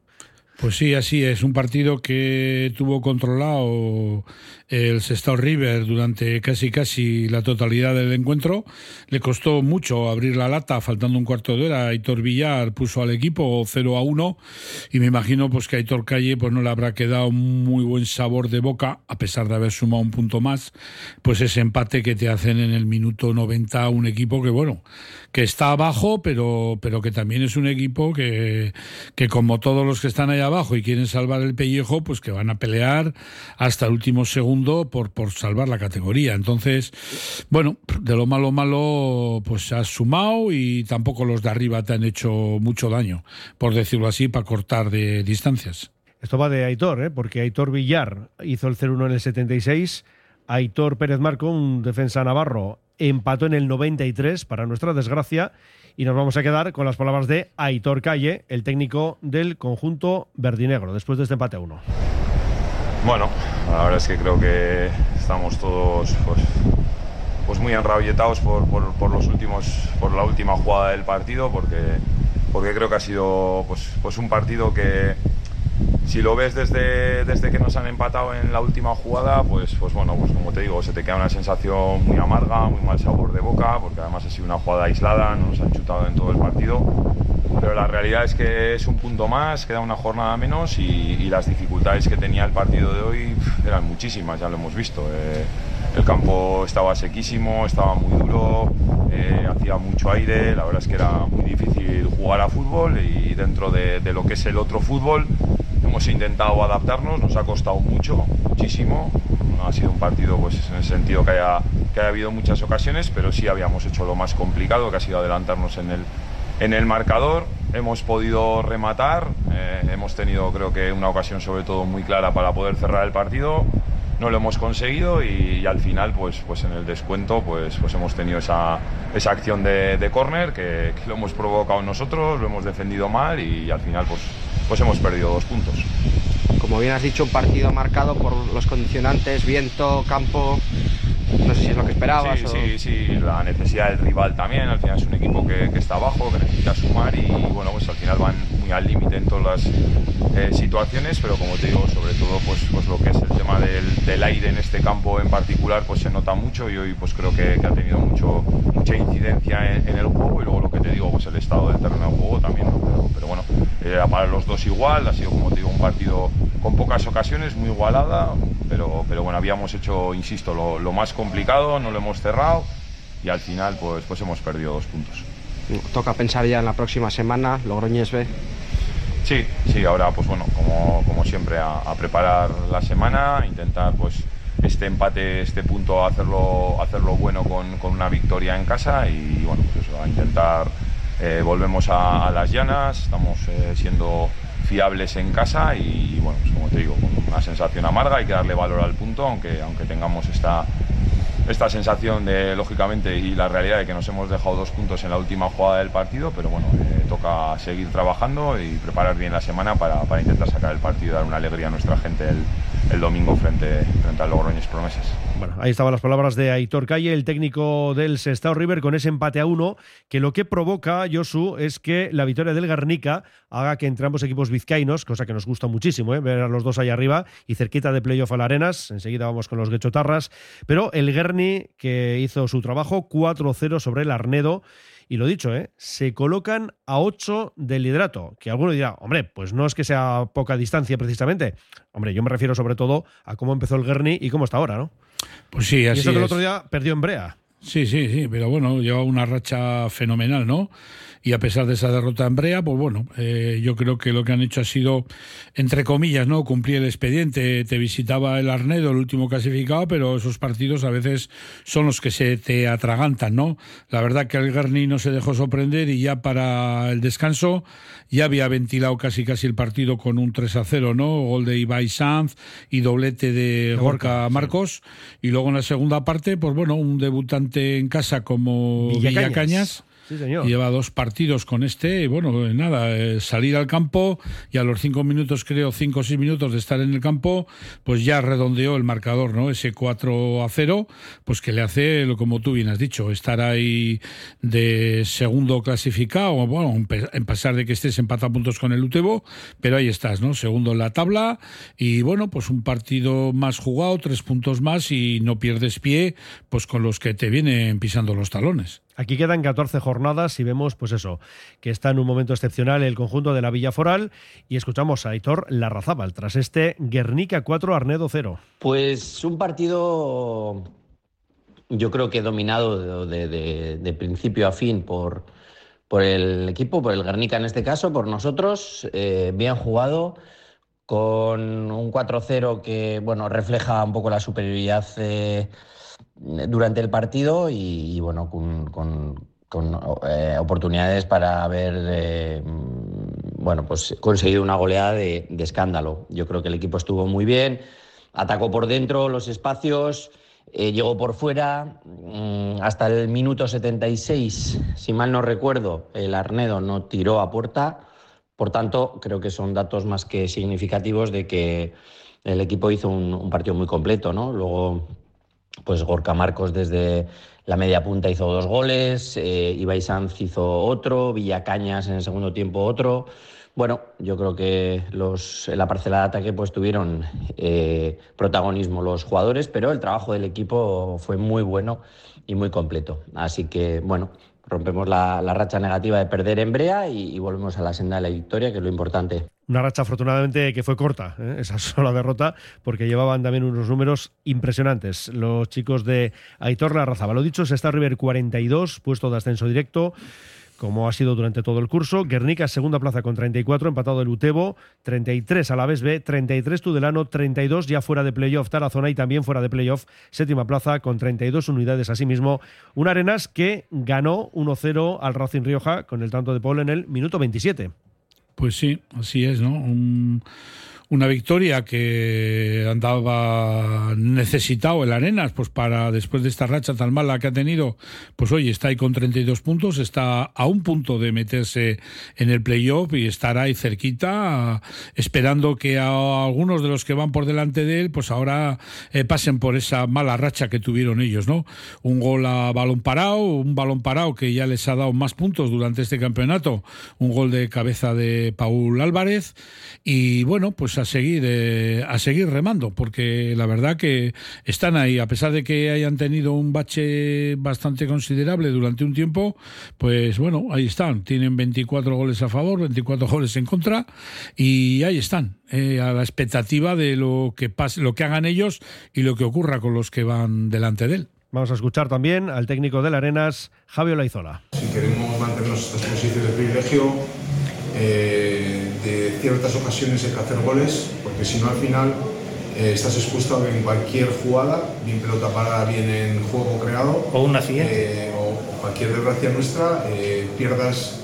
Pues sí, así es. Un partido que tuvo controlado el Sestao River durante casi casi la totalidad del encuentro. Le costó mucho abrir la lata, faltando un cuarto de hora. Aitor Villar puso al equipo 0 a 1 y me imagino pues que a Aitor Calle pues no le habrá quedado muy buen sabor de boca, a pesar de haber sumado un punto más, pues ese empate que te hacen en el minuto 90 un equipo que bueno, que está abajo, pero, pero que también es un equipo que, que como todos los que están allá abajo y quieren salvar el pellejo, pues que van a pelear hasta el último segundo por, por salvar la categoría. Entonces, bueno, de lo malo malo, pues has sumado y tampoco los de arriba te han hecho mucho daño, por decirlo así, para cortar de distancias.
Esto va de Aitor, ¿eh? porque Aitor Villar hizo el 0-1 en el 76. Aitor Pérez Marco, un defensa navarro, empató en el 93, para nuestra desgracia, y nos vamos a quedar con las palabras de Aitor Calle, el técnico del conjunto verdinegro, después de este empate a uno.
Bueno, la verdad es que creo que estamos todos pues, pues muy enrabietados por, los últimos, por la última jugada del partido, porque, porque creo que ha sido pues, pues un partido que, si lo ves desde, desde que nos han empatado en la última jugada, pues, pues bueno, pues como te digo, se te queda una sensación muy amarga, muy mal sabor de boca, porque además ha sido una jugada aislada, no nos han chutado en todo el partido. Pero la realidad es que es un punto más, queda una jornada menos y, y las dificultades que tenía el partido de hoy eran muchísimas, ya lo hemos visto. Eh, el campo estaba sequísimo, estaba muy duro, eh, hacía mucho aire, la verdad es que era muy difícil jugar a fútbol y dentro de, de lo que es el otro fútbol hemos intentado adaptarnos, nos ha costado mucho, muchísimo. No ha sido un partido pues, en el sentido que haya, que haya habido muchas ocasiones, pero sí habíamos hecho lo más complicado, que ha sido adelantarnos en el, en el marcador. Hemos podido rematar, eh, hemos tenido creo que una ocasión sobre todo muy clara para poder cerrar el partido. No lo hemos conseguido y, y al final, pues, pues en el descuento, pues, pues hemos tenido esa, esa acción de, de córner que, que lo hemos provocado nosotros, lo hemos defendido mal y, y al final, pues, pues hemos perdido dos puntos.
Como bien has dicho, un partido marcado por los condicionantes, viento, campo. No sé si es lo que esperabas.
Sí,
o...
sí, sí, la necesidad del rival también. Al final es un equipo que, que está abajo, que necesita sumar y bueno, pues al final van muy al límite en todas las eh, situaciones, pero como te digo, sobre todo pues, pues lo que es el tema del, del, aire en este campo en particular, pues se nota mucho y hoy pues creo que, que ha tenido mucho, mucha incidencia en, en, el juego y luego lo que te digo, pues el estado del terreno de juego también, ¿no? pero, pero, bueno, era para los dos igual, ha sido como te digo un partido con pocas ocasiones, muy igualada, pero, pero bueno, habíamos hecho, insisto, lo, lo más complicado, no lo hemos cerrado y al final pues, pues hemos perdido dos puntos.
Toca pensar ya en la próxima semana, Logroñés B.
Sí, sí, ahora pues bueno, como, como siempre, a, a, preparar la semana, intentar pues este empate, este punto, hacerlo, hacerlo bueno con, con una victoria en casa y bueno, pues eso, a intentar, eh, volvemos a, a, las llanas, estamos eh, siendo fiables en casa y, bueno, pues como te digo, con una sensación amarga, hay que darle valor al punto, aunque, aunque tengamos esta, esta sensación de, lógicamente, y la realidad de que nos hemos dejado dos puntos en la última jugada del partido, pero bueno, eh, toca seguir trabajando y preparar bien la semana para, para, intentar sacar el partido y dar una alegría a nuestra gente el, el domingo frente, frente al Logroñés Promesas.
Bueno, ahí estaban las palabras de Aitor Calle, el técnico del Sestao River, con ese empate a uno, que lo que provoca, Josu, es que la victoria del Guernica haga que entre ambos equipos vizcaínos, cosa que nos gusta muchísimo, ¿eh? ver a los dos ahí arriba y cerquita de playoff a la Arenas, enseguida vamos con los Guechotarras, pero el Guerni, que hizo su trabajo, 4-0 sobre el Arnedo, y lo dicho, ¿eh? se colocan a 8 del liderato. Que alguno dirá, hombre, pues no es que sea poca distancia precisamente. Hombre, yo me refiero sobre todo a cómo empezó el Guerni y cómo está ahora, ¿no?
Pues sí, así
y eso que el otro día perdió en Brea.
Sí, sí, sí, pero bueno, lleva una racha fenomenal, ¿no? Y a pesar de esa derrota en Brea, pues bueno, eh, yo creo que lo que han hecho ha sido, entre comillas, ¿no? Cumplir el expediente. Te visitaba el Arnedo, el último clasificado, pero esos partidos a veces son los que se te atragantan, ¿no? La verdad que el Guerni no se dejó sorprender y ya para el descanso ya había ventilado casi casi el partido con un 3 a 0, ¿no? Gol de Ibai Sanz y doblete de Gorka Marcos. Y luego en la segunda parte, pues bueno, un debutante en casa como
Villacañas.
Villacañas Lleva dos partidos con este, y bueno, eh, nada, eh, salir al campo y a los cinco minutos, creo, cinco o seis minutos de estar en el campo, pues ya redondeó el marcador, ¿no? Ese 4 a 0, pues que le hace, como tú bien has dicho, estar ahí de segundo clasificado, bueno, en pe- en pasar de que estés empatado puntos con el Utebo, pero ahí estás, ¿no? Segundo en la tabla y bueno, pues un partido más jugado, tres puntos más y no pierdes pie, pues con los que te vienen pisando los talones.
Aquí quedan 14 jornadas y vemos, pues eso, que está en un momento excepcional el conjunto de la Villa Foral y escuchamos a Aitor Larrazábal tras este Guernica 4, Arnedo 0.
Pues un partido, yo creo que dominado de, principio a fin por, por el equipo, por el Guernica en este caso, por nosotros, eh, bien jugado, con un 4-0 que bueno, refleja un poco la superioridad durante el partido y, y, bueno, con, con- con, eh, oportunidades para haber eh, bueno, pues conseguido una goleada de, de escándalo. Yo creo que el equipo estuvo muy bien, atacó por dentro los espacios, eh, llegó por fuera, mm, hasta el minuto 76, si mal no recuerdo, el Arnedo no tiró a puerta. Por tanto, creo que son datos más que significativos de que el equipo hizo un, un partido muy completo, ¿no? Luego, pues Gorka Marcos desde la media punta hizo dos goles, eh, Ibai Sanz hizo otro, Villacañas en el segundo tiempo otro. Bueno, yo creo que los, en la parcela de ataque pues tuvieron eh, protagonismo los jugadores, pero el trabajo del equipo fue muy bueno y muy completo. Así que, bueno, rompemos la, la racha negativa de perder en Brea y, volvemos a la senda de la victoria, que es lo importante.
Una racha afortunadamente que fue corta, ¿eh? esa [LAUGHS] sola derrota, porque llevaban también unos números impresionantes los chicos de Aitor Larrazábal. Lo dicho, se está River 42, puesto de ascenso directo como ha sido durante todo el curso. Guernica, segunda plaza con 34, empatado el Utebo, 33 a la vez B, 33 Tudelano, 32 ya fuera de playoff Tarazona y también fuera de playoff, séptima plaza con 32 unidades asimismo. Un Arenas que ganó 1-0 al Racing Rioja con el tanto de Paul en el minuto 27.
Pues sí, así es, ¿no? Un- una victoria que andaba necesitado el Arenas, pues para después de esta racha tan mala que ha tenido, pues oye, está ahí con 32 puntos, está a un punto de meterse en el playoff y estará ahí cerquita, esperando que a algunos de los que van por delante de él, pues ahora eh, pasen por esa mala racha que tuvieron ellos, ¿no? Un gol a balón parado, un balón parado que ya les ha dado más puntos durante este campeonato, un gol de cabeza de Paul Álvarez y bueno, pues a seguir eh, a seguir remando porque la verdad que están ahí a pesar de que hayan tenido un bache bastante considerable durante un tiempo, pues bueno, ahí están, tienen 24 goles a favor, 24 [LAUGHS] goles en contra y ahí están, eh, a la expectativa de lo que pase, lo que hagan ellos y lo que ocurra con los que van delante de él.
Vamos a escuchar también al técnico del Arenas, Javier Laizola.
Si queremos mantenernos estas posiciones de privilegio, eh, ciertas ocasiones hay que hacer goles, porque si no al final eh, estás expuesto a que en cualquier jugada, bien pelota parada, bien en juego creado,
o un accidente,
eh, o, o cualquier desgracia nuestra, eh, pierdas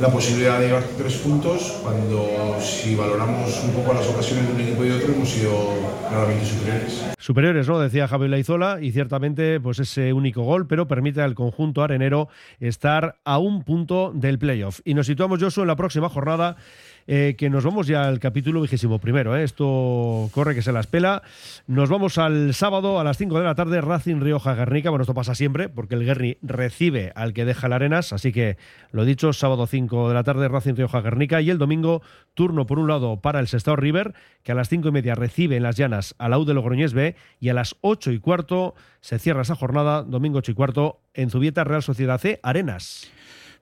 la posibilidad de llevar tres puntos cuando si valoramos un poco las ocasiones de un equipo y de otro hemos sido claramente superiores.
superiores, ¿no? Decía Javier Laizola, y ciertamente, pues ese único gol, pero permite al conjunto arenero estar a un punto del playoff. Y nos situamos, Josu, en la próxima jornada eh, que nos vamos ya al capítulo vigésimo primero. ¿eh? Esto corre que se las pela. Nos vamos al sábado a las 5 de la tarde, Racing Rioja Guernica. Bueno, esto pasa siempre porque el Guerni recibe al que deja el Arenas. Así que lo dicho, sábado 5 de la tarde, Racing Rioja Guernica. Y el domingo, turno por un lado para el Sestao River, que a las 5 y media recibe en las llanas al AU de Logroñés B. Y a las 8 y cuarto se cierra esa jornada, domingo 8 y cuarto, en Zubieta Real Sociedad C, Arenas.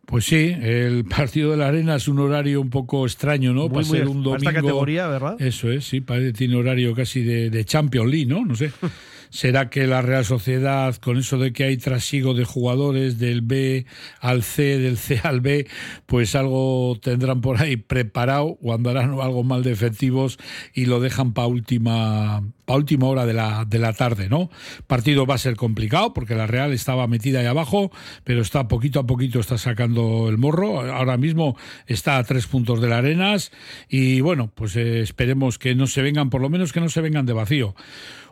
Pues sí, el [LAUGHS] partido de la Arena es un horario un poco extraño, ¿no?
Para ser un domingo. Esta categoría, ¿verdad?
Eso es, sí, tiene horario casi de, de Champions League, ¿no? No sé. [LAUGHS] ¿Será que la Real Sociedad, con eso de que hay trasiego de jugadores del B al C, del C al B, pues algo tendrán por ahí preparado o andarán algo mal de efectivos y lo dejan para última, pa última hora de la, de la tarde, ¿no? Partido va a ser complicado porque la Real estaba metida ahí abajo, pero está poquito a poquito está sacando el morro. Ahora mismo está a tres puntos de la Arenas y bueno, pues eh, esperemos que no se vengan, por lo menos que no se vengan de vacío.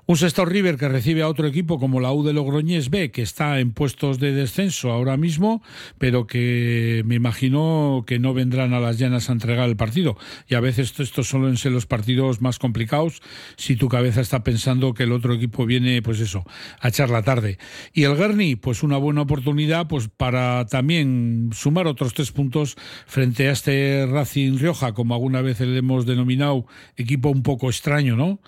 Un Sestao River que recibe a otro equipo como la U de Logroñés B, que está en puestos de descenso ahora mismo, pero que me imagino que no vendrán a las llanas a entregar el partido. Y a veces estos suelen ser los partidos más complicados si tu cabeza está pensando que el otro equipo viene, pues eso, a echar la tarde. Y el Guerni, pues una buena oportunidad pues para también sumar otros tres puntos frente a este Racing Rioja, como alguna vez le hemos denominado equipo un poco extraño, ¿no?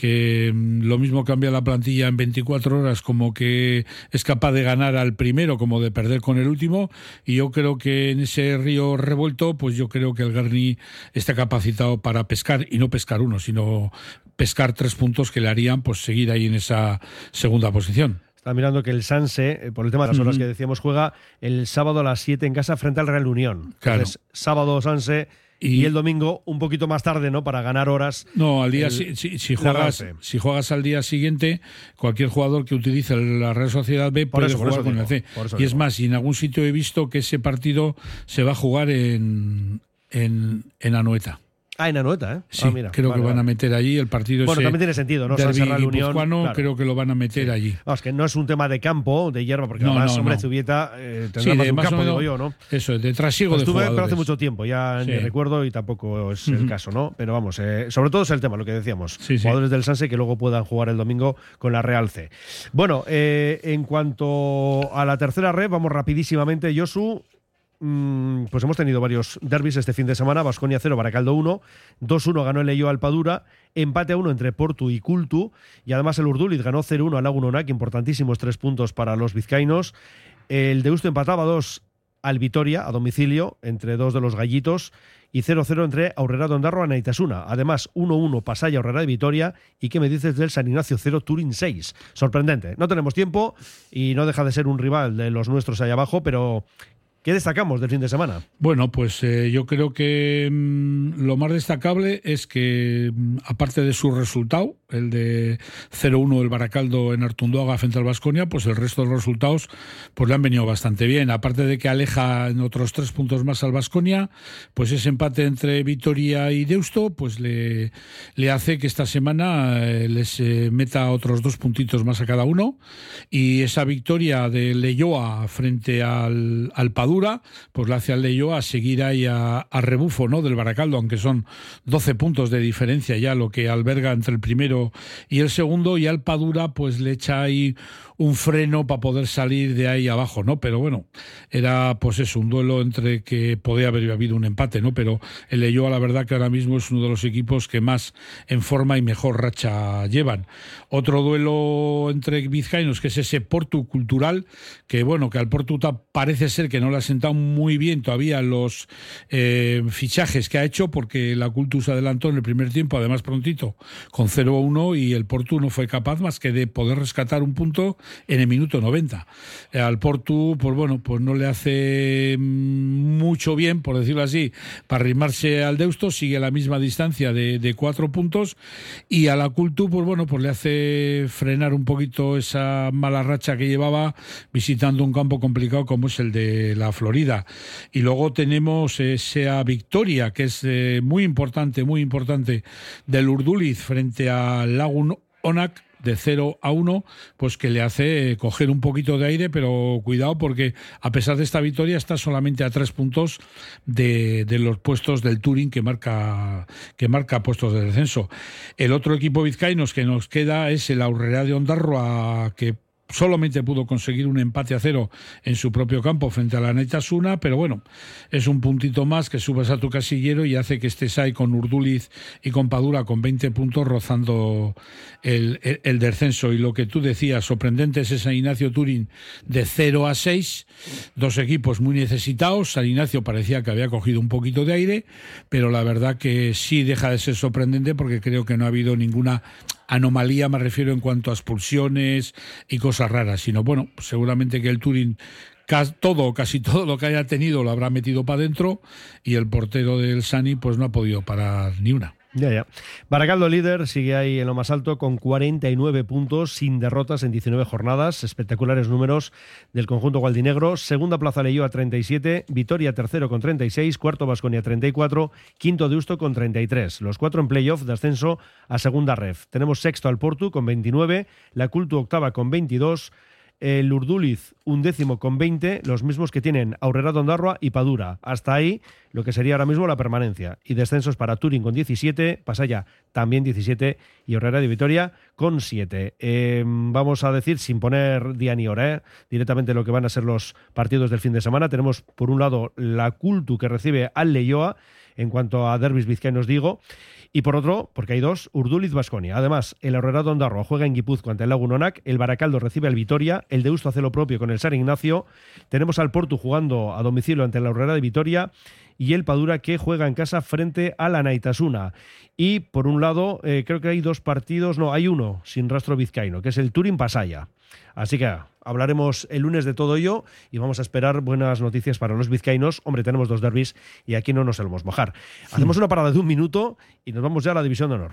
Que mm, lo mismo cambia la plantilla en 24 horas como que es capaz de ganar al primero como de perder con el último y yo creo que en ese río revuelto pues yo creo que el Garni está capacitado para pescar y no pescar uno sino pescar tres puntos que le harían pues seguir ahí en esa segunda posición.
Está mirando que el Sanse, eh, por el tema de las horas que decíamos, juega el sábado a las 7 en casa frente al Real Unión. Entonces, sábado Sanse y, el domingo un poquito más tarde, ¿no? Para ganar horas.
No, al día si, si, juegas, si juegas al día siguiente, cualquier jugador que utilice la Real Sociedad B puede jugar con el C. Y es más, y en algún sitio he visto que ese partido se va a jugar en, en, en Anoeta.
Ah, en Anoeta, ¿eh?
Sí,
ah, mira,
creo que van a meter allí el partido.
Bueno, también tiene sentido, ¿no?
Derby San Unión. Claro. creo que lo van a meter allí.
No, es que no es un tema de campo, de hierba, porque no, además, no, hombre, no. Zubieta eh, tendrá sí, más un campo, digo yo, ¿no?
Eso, de trasiego
pues
de
pero hace mucho tiempo, ya sí. ni recuerdo y tampoco es uh -huh. el caso, ¿no? Pero vamos, eh, sobre todo es el tema, lo que decíamos. Sí, jugadores del Sanse que luego puedan jugar el domingo con la Real C. Bueno, eh, en cuanto a la tercera red, vamos rapidísimamente, Josu. Mm, pues hemos tenido varios derbis este fin de semana. Vasconia 0, Baracaldo 1. 2-1 ganó el Leyo Alpadura. Empate a 1 entre Portu y Cultu. Y además el Urduliz ganó 0-1 al Lagunonac. Importantísimos tres puntos para los vizcaínos. El Deusto empataba 2 al Vitoria a domicilio entre dos de los gallitos y 0-0 entre Aurrera Dondarro y Naitasuna. Además, 1-1 Pasaya Aurrera de Vitoria. ¿Y qué me dices del San Ignacio 0 Turín 6? Sorprendente. No tenemos tiempo y no deja de ser un rival de los nuestros allá abajo, pero ¿Qué destacamos del fin de semana?
Bueno, pues eh, yo creo que mmm, lo más destacable es que, mmm, aparte de su resultado, el de 0-1 el Baracaldo en Artunduaga frente al Vasconia, pues el resto de los resultados pues le han venido bastante bien. Aparte de que aleja en otros tres puntos más al Vasconia, pues ese empate entre Vitoria y Deusto, pues le, le hace que esta semana eh, les eh, meta otros dos puntitos más a cada uno. Y esa victoria de Leyoa frente al, al Padua dura, pues la hace al Leyo a seguir ahí a, rebufo ¿no? del Baracaldo, aunque son 12 puntos de diferencia ya lo que alberga entre el primero y el segundo, y al Padura pues le echa ahí un freno para poder salir de ahí abajo, ¿no? Pero bueno, era pues eso, un duelo entre que podía haber habido un empate, ¿no? Pero el Leyo la verdad que ahora mismo es uno de los equipos que más en forma y mejor racha llevan. Otro duelo entre vizcaínos que es ese Portu cultural, que bueno, que al Portu parece ser que no le ha sentado muy bien todavía los eh, fichajes que ha hecho, porque la Cultus adelantó en el primer tiempo, además prontito, con 0-1 y el Portu no fue capaz más que de poder rescatar un punto en el minuto 90. Al Portu, pues bueno, pues no le hace mucho bien, por decirlo así, para arrimarse al Deusto, sigue la misma distancia de, de cuatro puntos y a la Cultu, pues bueno, pues le hace frenar un poquito esa mala racha que llevaba visitando un campo complicado como es el de la Florida. Y luego tenemos esa victoria que es eh, muy importante, muy importante del Urduliz frente al Lagun Onak de 0 a 1, pues que le hace coger un poquito de aire, pero cuidado porque a pesar de esta victoria está solamente a tres puntos de, de los puestos del Turing que marca, que marca puestos de descenso. El otro equipo vizcaínos que nos queda es el Aurrera de Ondarroa, que solamente pudo conseguir un empate a cero en su propio campo frente a la Netasuna, pero bueno, es un puntito más que subas a tu casillero y hace que estés ahí con Urduliz y con Padura con 20 puntos rozando el, descenso. Y lo que tú decías, sorprendente es ese Ignacio Turín de 0 a 6, dos equipos muy necesitados. San Ignacio parecía que había cogido un poquito de aire, pero la verdad que sí deja de ser sorprendente porque creo que no ha habido ninguna anomalía, me refiero en cuanto a expulsiones y cosas raras, sino bueno, seguramente que el Turín todo, casi todo lo que haya tenido lo habrá metido para adentro y el portero del Sani pues no ha podido parar ni una.
Ya, ya. Baracaldo líder sigue ahí en lo más alto con 49 puntos sin derrotas en 19 jornadas. Espectaculares números del conjunto gualdinegro. Segunda plaza leyó a 37, Vitoria tercero con 36, cuarto Vasconia 34, quinto Deusto con 33. Los cuatro en playoff de ascenso a segunda ref. Tenemos sexto al Portu con 29, la Cultu octava con 22, el Urduliz un décimo con 20, los mismos que tienen Aurrera Dondarroa y Padura. Hasta ahí lo que sería ahora mismo la permanencia. Y descensos para Turing con 17, Pasaya también 17 y Aurrera de Vitoria con 7. Eh, vamos a decir, sin poner día ni hora, ¿eh? directamente lo que van a ser los partidos del fin de semana. Tenemos por un lado la Cultu que recibe al Leyoa en cuanto a derbis vizcaínos digo. Y por otro, porque hay dos, Urduliz Basconia. Además, el Aurrera Ondarroa juega en Guipúzcoa ante el Lagunonac, el Baracaldo recibe al Vitoria, el Deusto hace lo propio con el San Ignacio, tenemos al Portu jugando a domicilio ante la Aurrera de Vitoria y el Padura que juega en casa frente a la Naitasuna. Y por un lado, eh, creo que hay dos partidos, no, hay uno sin rastro vizcaíno, que es el Turín Pasaya. Así que hablaremos el lunes de todo ello y vamos a esperar buenas noticias para los vizcaínos. Hombre, tenemos dos derbis y aquí no nos solemos mojar. Hacemos una parada de un minuto y nos vamos ya a la división de honor.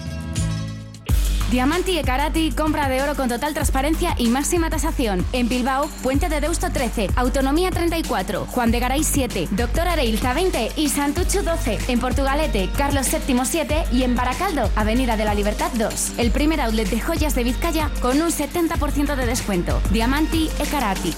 Diamanti e Karati, compra de oro con total transparencia y máxima tasación. En Bilbao, Puente de Deusto 13, Autonomía 34, Juan de Garay 7, Doctor Areilza 20 y Santucho 12. En Portugalete, Carlos VII 7 y en Baracaldo, Avenida de la Libertad 2. El primer outlet de joyas de Vizcaya con un 70% de descuento. Diamanti e Karati.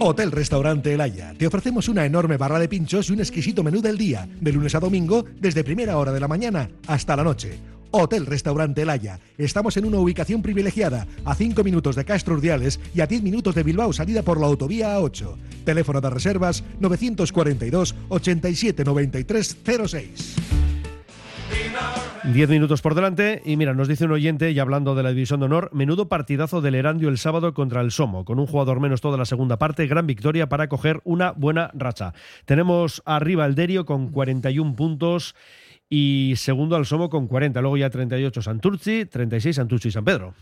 Hotel Restaurante El Haya. Te ofrecemos una enorme barra de pinchos y un exquisito menú del día, de lunes a domingo, desde primera hora de la mañana hasta la noche. Hotel Restaurante El Haya. Estamos en una ubicación privilegiada, a 5 minutos de Castro Urdiales y a 10 minutos de Bilbao, salida por la autovía A8. Teléfono de reservas 942 87 93 06.
Diez minutos por delante y mira, nos dice un oyente, y hablando de la división de honor, menudo partidazo del Erandio el sábado contra el Somo, con un jugador menos toda la segunda parte, gran victoria para coger una buena racha. Tenemos arriba el Derio con 41 puntos y segundo al Somo con 40, luego ya 38 Santurci, 36 Santurci y San Pedro.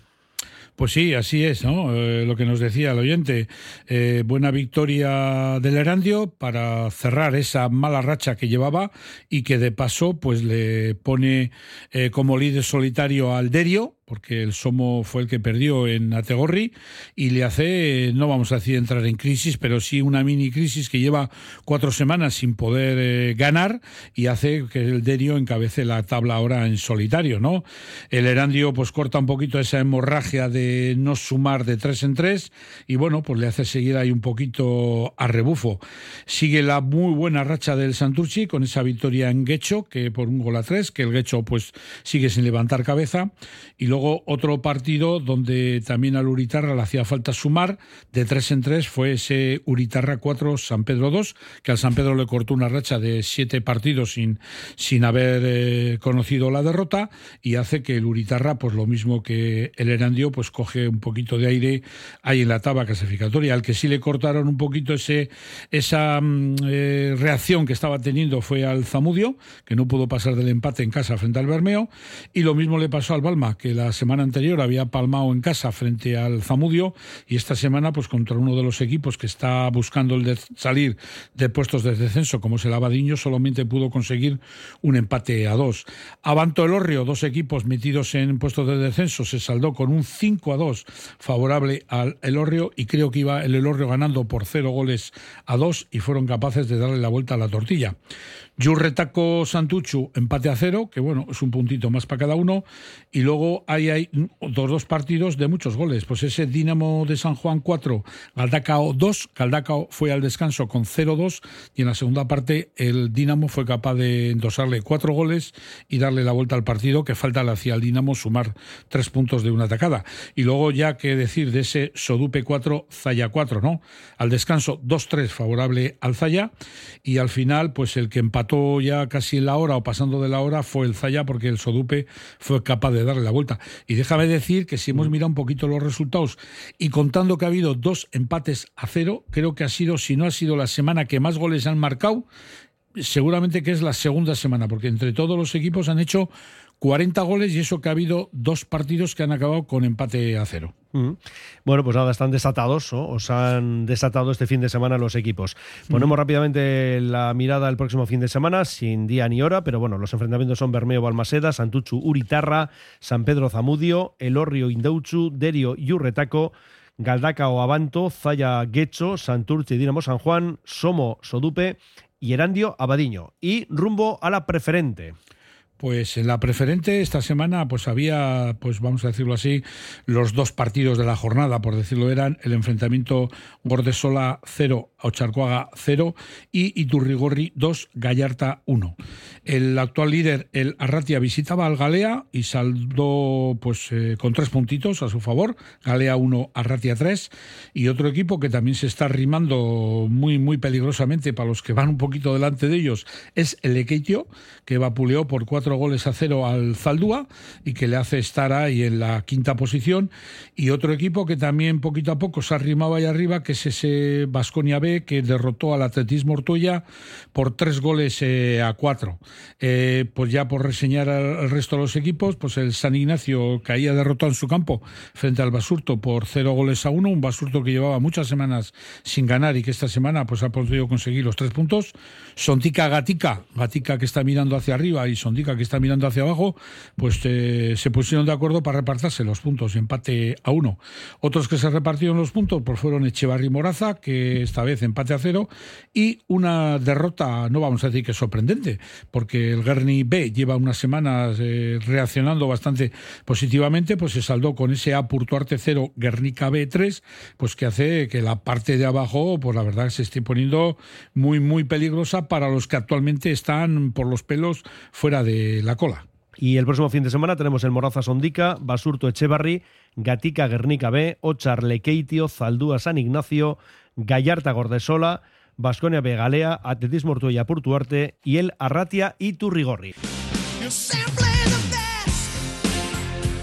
Pues sí, así es, ¿no? Eh, lo que nos decía el oyente. Eh, buena victoria del Erandio para cerrar esa mala racha que llevaba y que de paso pues le pone eh, como líder solitario al Derio, porque el Somo fue el que perdió en Ategorri y le hace, no vamos a decir entrar en crisis, pero sí una mini crisis que lleva cuatro semanas sin poder eh, ganar y hace que el Derio encabece la tabla ahora en solitario, ¿no? El Erandio pues corta un poquito esa hemorragia de no sumar de tres en tres y bueno, pues le hace seguir ahí un poquito a rebufo. Sigue la muy buena racha del Santurci con esa victoria en Guecho, que por un gol a tres, que el Guecho pues sigue sin levantar cabeza y Luego otro partido donde también al Uritarra le hacía falta sumar de tres en tres fue ese Uritarra 4, San Pedro 2, que al San Pedro le cortó una racha de siete partidos sin, sin haber eh, conocido la derrota y hace que el Uritarra, pues lo mismo que el Erandio, pues coge un poquito de aire ahí en la tabla clasificatoria. Al que sí le cortaron un poquito ese, esa mm, eh, reacción que estaba teniendo fue al Zamudio, que no pudo pasar del empate en casa frente al Bermeo, y lo mismo le pasó al Balma, que la la semana anterior había palmado en casa frente al Zamudio y esta semana pues contra uno de los equipos que está buscando el salir de puestos de descenso como es el Abadiño solamente pudo conseguir un empate a dos. Avanto el Orrio, dos equipos metidos en puestos de descenso, se saldó con un 5 a 2 favorable al Elorrio y creo que iba el Elorrio ganando por cero goles a dos y fueron capaces de darle la vuelta a la tortilla. Yurretaco Santuchu, empate a cero, que bueno, es un puntito más para cada uno. Y luego hay dos, dos partidos de muchos goles. Pues ese Dinamo de San Juan 4, Galdacao 2. Galdacao fue al descanso con 0-2. Y en la segunda parte, el Dinamo fue capaz de endosarle cuatro goles y darle la vuelta al partido, que falta le hacía al Dinamo sumar tres puntos de una atacada. Y luego, ya que decir de ese Sodupe 4, Zaya 4, ¿no? Al descanso 2-3 favorable al Zaya. Y al final, pues el que empató ya casi en la hora o pasando de la hora fue el Zaya porque el Sodupe fue capaz de darle la vuelta. Y déjame decir que si hemos mirado un poquito los resultados y contando que ha habido dos empates a cero, creo que ha sido, si no ha sido la semana que más goles han marcado, seguramente que es la segunda semana, porque entre todos los equipos han hecho 40 goles y eso que ha habido dos partidos que han acabado con empate a cero.
Bueno, pues nada, están desatados, o os han desatado este fin de semana los equipos. Ponemos rápidamente la mirada al próximo fin de semana, sin día ni hora, pero bueno, los enfrentamientos son Bermeo Balmaseda, Santuchu Uritarra, San Pedro Zamudio, Elorrio Indauchu, Derio Yurretaco, Galdacao Abanto, Zaya Guecho, Santurce Dinamo San Juan, Somo Sodupe y Erandio Abadiño. Y rumbo a la preferente.
Pues en la preferente esta semana pues había, pues vamos a decirlo así, los dos partidos de la jornada, por decirlo eran el enfrentamiento Gordesola 0, Ocharcoaga 0 y Iturrigorri 2, Gallarta 1. El actual líder, el Arratia, visitaba al Galea y saldó pues eh, con tres puntitos a su favor, Galea 1, Arratia 3 y otro equipo que también se está rimando muy muy peligrosamente para los que van un poquito delante de ellos es el Equeitio, que vapuleó por cuatro goles a cero al Zaldúa y que le hace estar ahí en la quinta posición. Y otro equipo que también poquito a poco se arrimaba ahí arriba, que es ese Vasconia B, que derrotó al Atletismo Ortuella por tres goles eh, a cuatro. Eh, pues ya por reseñar al resto de los equipos, pues el San Ignacio caía derrotado en su campo frente al Basurto por cero goles a uno, un Basurto que llevaba muchas semanas sin ganar y que esta semana pues ha podido conseguir los tres puntos. Sontica Gatica, Gatica que está mirando hacia arriba y Sontica que está mirando hacia abajo, pues eh, se pusieron de acuerdo para repartirse los puntos, empate a uno. Otros que se repartieron los puntos pues fueron Echevarri y Moraza, que esta vez empate a cero, y una derrota, no vamos a decir que sorprendente, porque el Guerni B lleva unas semanas eh, reaccionando bastante positivamente, pues se saldó con ese A Purtuarte 0, Guernica B 3, pues que hace que la parte de abajo, pues la verdad se esté poniendo muy, muy peligrosa para los que actualmente están por los pelos fuera de la cola.
Y el próximo fin de semana tenemos el Moraza Sondica, Basurto Echevarri, Gatica Guernica B, Ochar Lequeitio, Zaldúa San Ignacio, Gallarta Gordesola, Vasconia Begalea, Atletismo Ortuella Purtuarte y el Arratia y Turrigorri.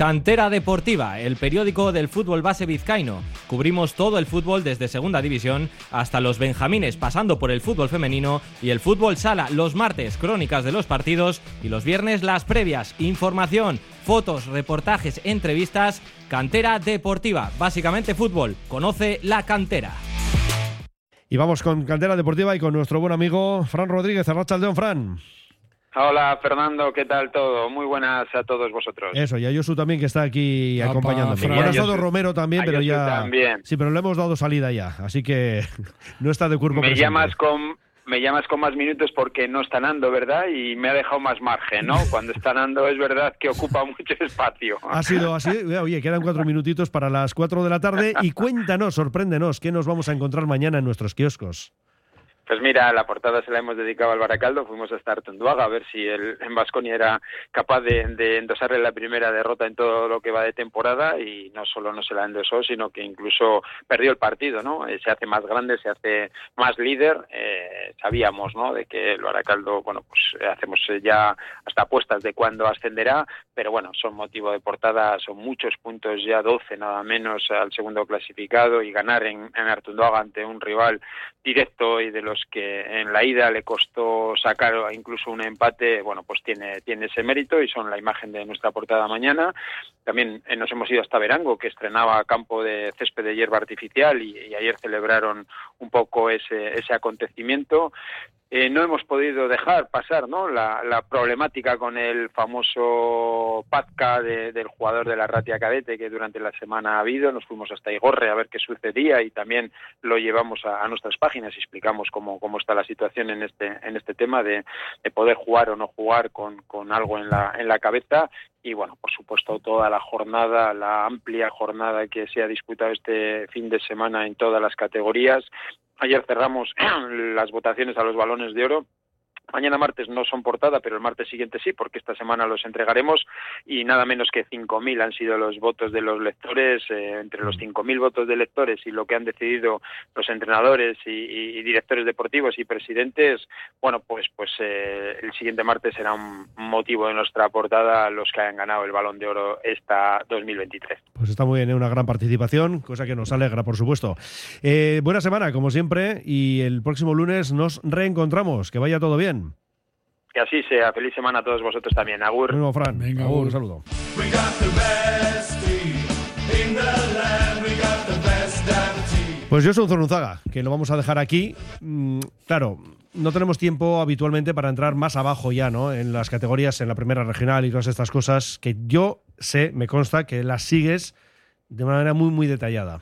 Cantera Deportiva, el periódico del fútbol base vizcaíno. Cubrimos todo el fútbol desde Segunda División hasta los Benjamines, pasando por el fútbol femenino y el fútbol sala. Los martes, crónicas de los partidos y los viernes, las previas. Información, fotos, reportajes, entrevistas. Cantera Deportiva, básicamente fútbol. Conoce la cantera.
Y vamos con Cantera Deportiva y con nuestro buen amigo Fran Rodríguez, Arrachaldeón Fran.
Hola Fernando, ¿qué tal todo? Muy buenas a todos vosotros.
Eso, y a Yosu también que está aquí acompañándome. Bueno, ha estado Romero también, pero ya.
También.
Sí, pero le hemos dado salida ya, así que [LAUGHS] no está de cuerpo
Me
presente.
llamas con me llamas con más minutos porque no está Nando, ¿verdad? Y me ha dejado más margen, ¿no? [LAUGHS] Cuando está Nando es verdad que ocupa mucho espacio.
Ha sido así. Oye, quedan cuatro minutitos para las cuatro de la tarde y cuéntanos, sorpréndenos, ¿qué nos vamos a encontrar mañana en nuestros kioscos?
Pues mira, la portada se la hemos dedicado al Baracaldo, fuimos hasta Artunduaga a ver si el en Vasconia era capaz de, de, endosarle la primera derrota en todo lo que va de temporada y no solo no se la endosó, sino que incluso perdió el partido, ¿no? Eh, se hace más grande, se hace más líder, eh, sabíamos, ¿no? De que el Baracaldo, bueno, pues hacemos ya hasta apuestas de cuándo ascenderá, pero bueno, son motivo de portada, son muchos puntos ya, 12 nada menos al segundo clasificado y ganar en, en Artunduaga ante un rival directo y de los que en la ida le costó sacar incluso un empate, bueno, pues tiene, tiene ese mérito y son la imagen de nuestra portada mañana. También eh, nos hemos ido hasta Verango, que estrenaba campo de césped de hierba artificial y, y ayer celebraron un poco ese, ese acontecimiento. Eh, no hemos podido dejar pasar la, problemática con el famoso Pazca de, del jugador de la Ratia Cadete que durante la semana ha habido. Nos fuimos hasta Igorre a ver qué sucedía y también lo llevamos a, nuestras páginas y explicamos cómo, cómo está la situación en este, en este tema de, de poder jugar o no jugar con, con algo en la, en la cabeza y bueno, por supuesto toda la jornada, la amplia jornada que se ha disputado este fin de semana en todas las categorías. Ayer cerramos [CLEARS THROAT] las votaciones a los balones de oro Mañana martes no son portada, pero el martes siguiente sí, porque esta semana los entregaremos y nada menos que 5.000 han sido los votos de los lectores. Eh, entre los 5.000 votos de lectores y lo que han decidido los entrenadores y, y, y directores deportivos y presidentes, bueno, pues pues eh, el siguiente martes será un motivo de nuestra portada los que hayan ganado el Balón de Oro esta 2023.
Pues está muy bien, ¿eh? una gran participación, cosa que nos alegra, por supuesto. Eh, buena semana, como siempre, y el próximo lunes nos reencontramos. Que vaya todo bien.
Que así sea. Feliz semana a todos vosotros también. Agur.
Bueno, Fran.
Venga,
Agur, un saludo. Pues yo soy Zorunzaga, que lo vamos a dejar aquí. Mm, claro, no tenemos tiempo habitualmente para entrar más abajo ya, ¿no? En las categorías, en la primera regional y todas estas cosas que yo sé, me consta, que las sigues de una manera muy, muy detallada.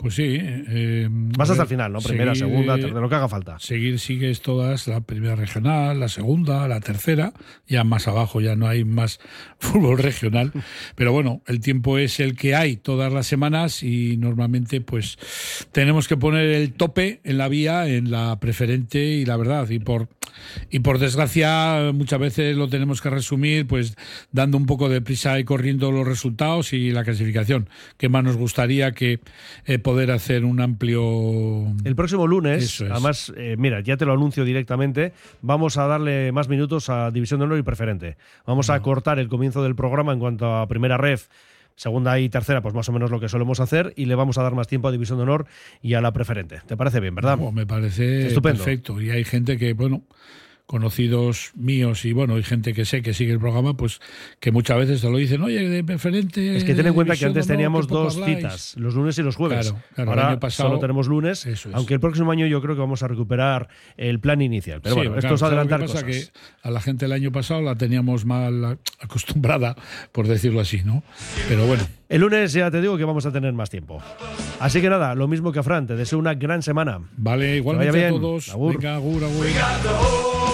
Pues sí. Eh,
Vas hasta el final, ¿no? Primera, segunda, tercera, lo que haga falta.
Seguir sigues todas, la primera regional, la segunda, la tercera, ya más abajo ya no hay más [LAUGHS] fútbol regional. Pero bueno, el tiempo es el que hay todas las semanas y normalmente pues tenemos que poner el tope en la vía, en la preferente y la verdad. Y por, y por desgracia muchas veces lo tenemos que resumir pues dando un poco de prisa y corriendo los resultados y la clasificación. ¿Qué más nos gustaría que eh, poder hacer un amplio...
El próximo lunes,
Eso es.
además, eh, mira, ya te lo anuncio directamente, vamos a darle más minutos a División de Honor y Preferente. Vamos a cortar el comienzo del programa en cuanto a primera ref, segunda y tercera, pues más o menos lo que solemos hacer, y le vamos a dar más tiempo a División de Honor y a la Preferente. ¿Te parece bien, verdad?
Me parece
Estupendo.
perfecto. Y hay gente que, bueno, conocidos míos y bueno, hay gente que sé que sigue el programa, pues que muchas veces te lo dicen, oye, de preferente.
Es que ten en cuenta que antes teníamos dos
habláis".
citas, los lunes y los jueves.
Claro, claro,
Ahora
el año pasado-
solo tenemos lunes,
Eso es.
aunque el próximo año yo creo que vamos a recuperar el plan inicial. Pero
Sí,
bueno,
claro,
esto es
¿sabes lo
adelantar cosas.
Que a la gente el año pasado la teníamos mal acostumbrada, por decirlo así, ¿no? Pero bueno.
El lunes ya te digo que vamos a tener más tiempo. Así que nada, lo mismo que a Fran, te deseo una gran semana.
Vale,
Que
igualmente
vaya
a
bien.
todos.
Agur.
Venga, agur, agur.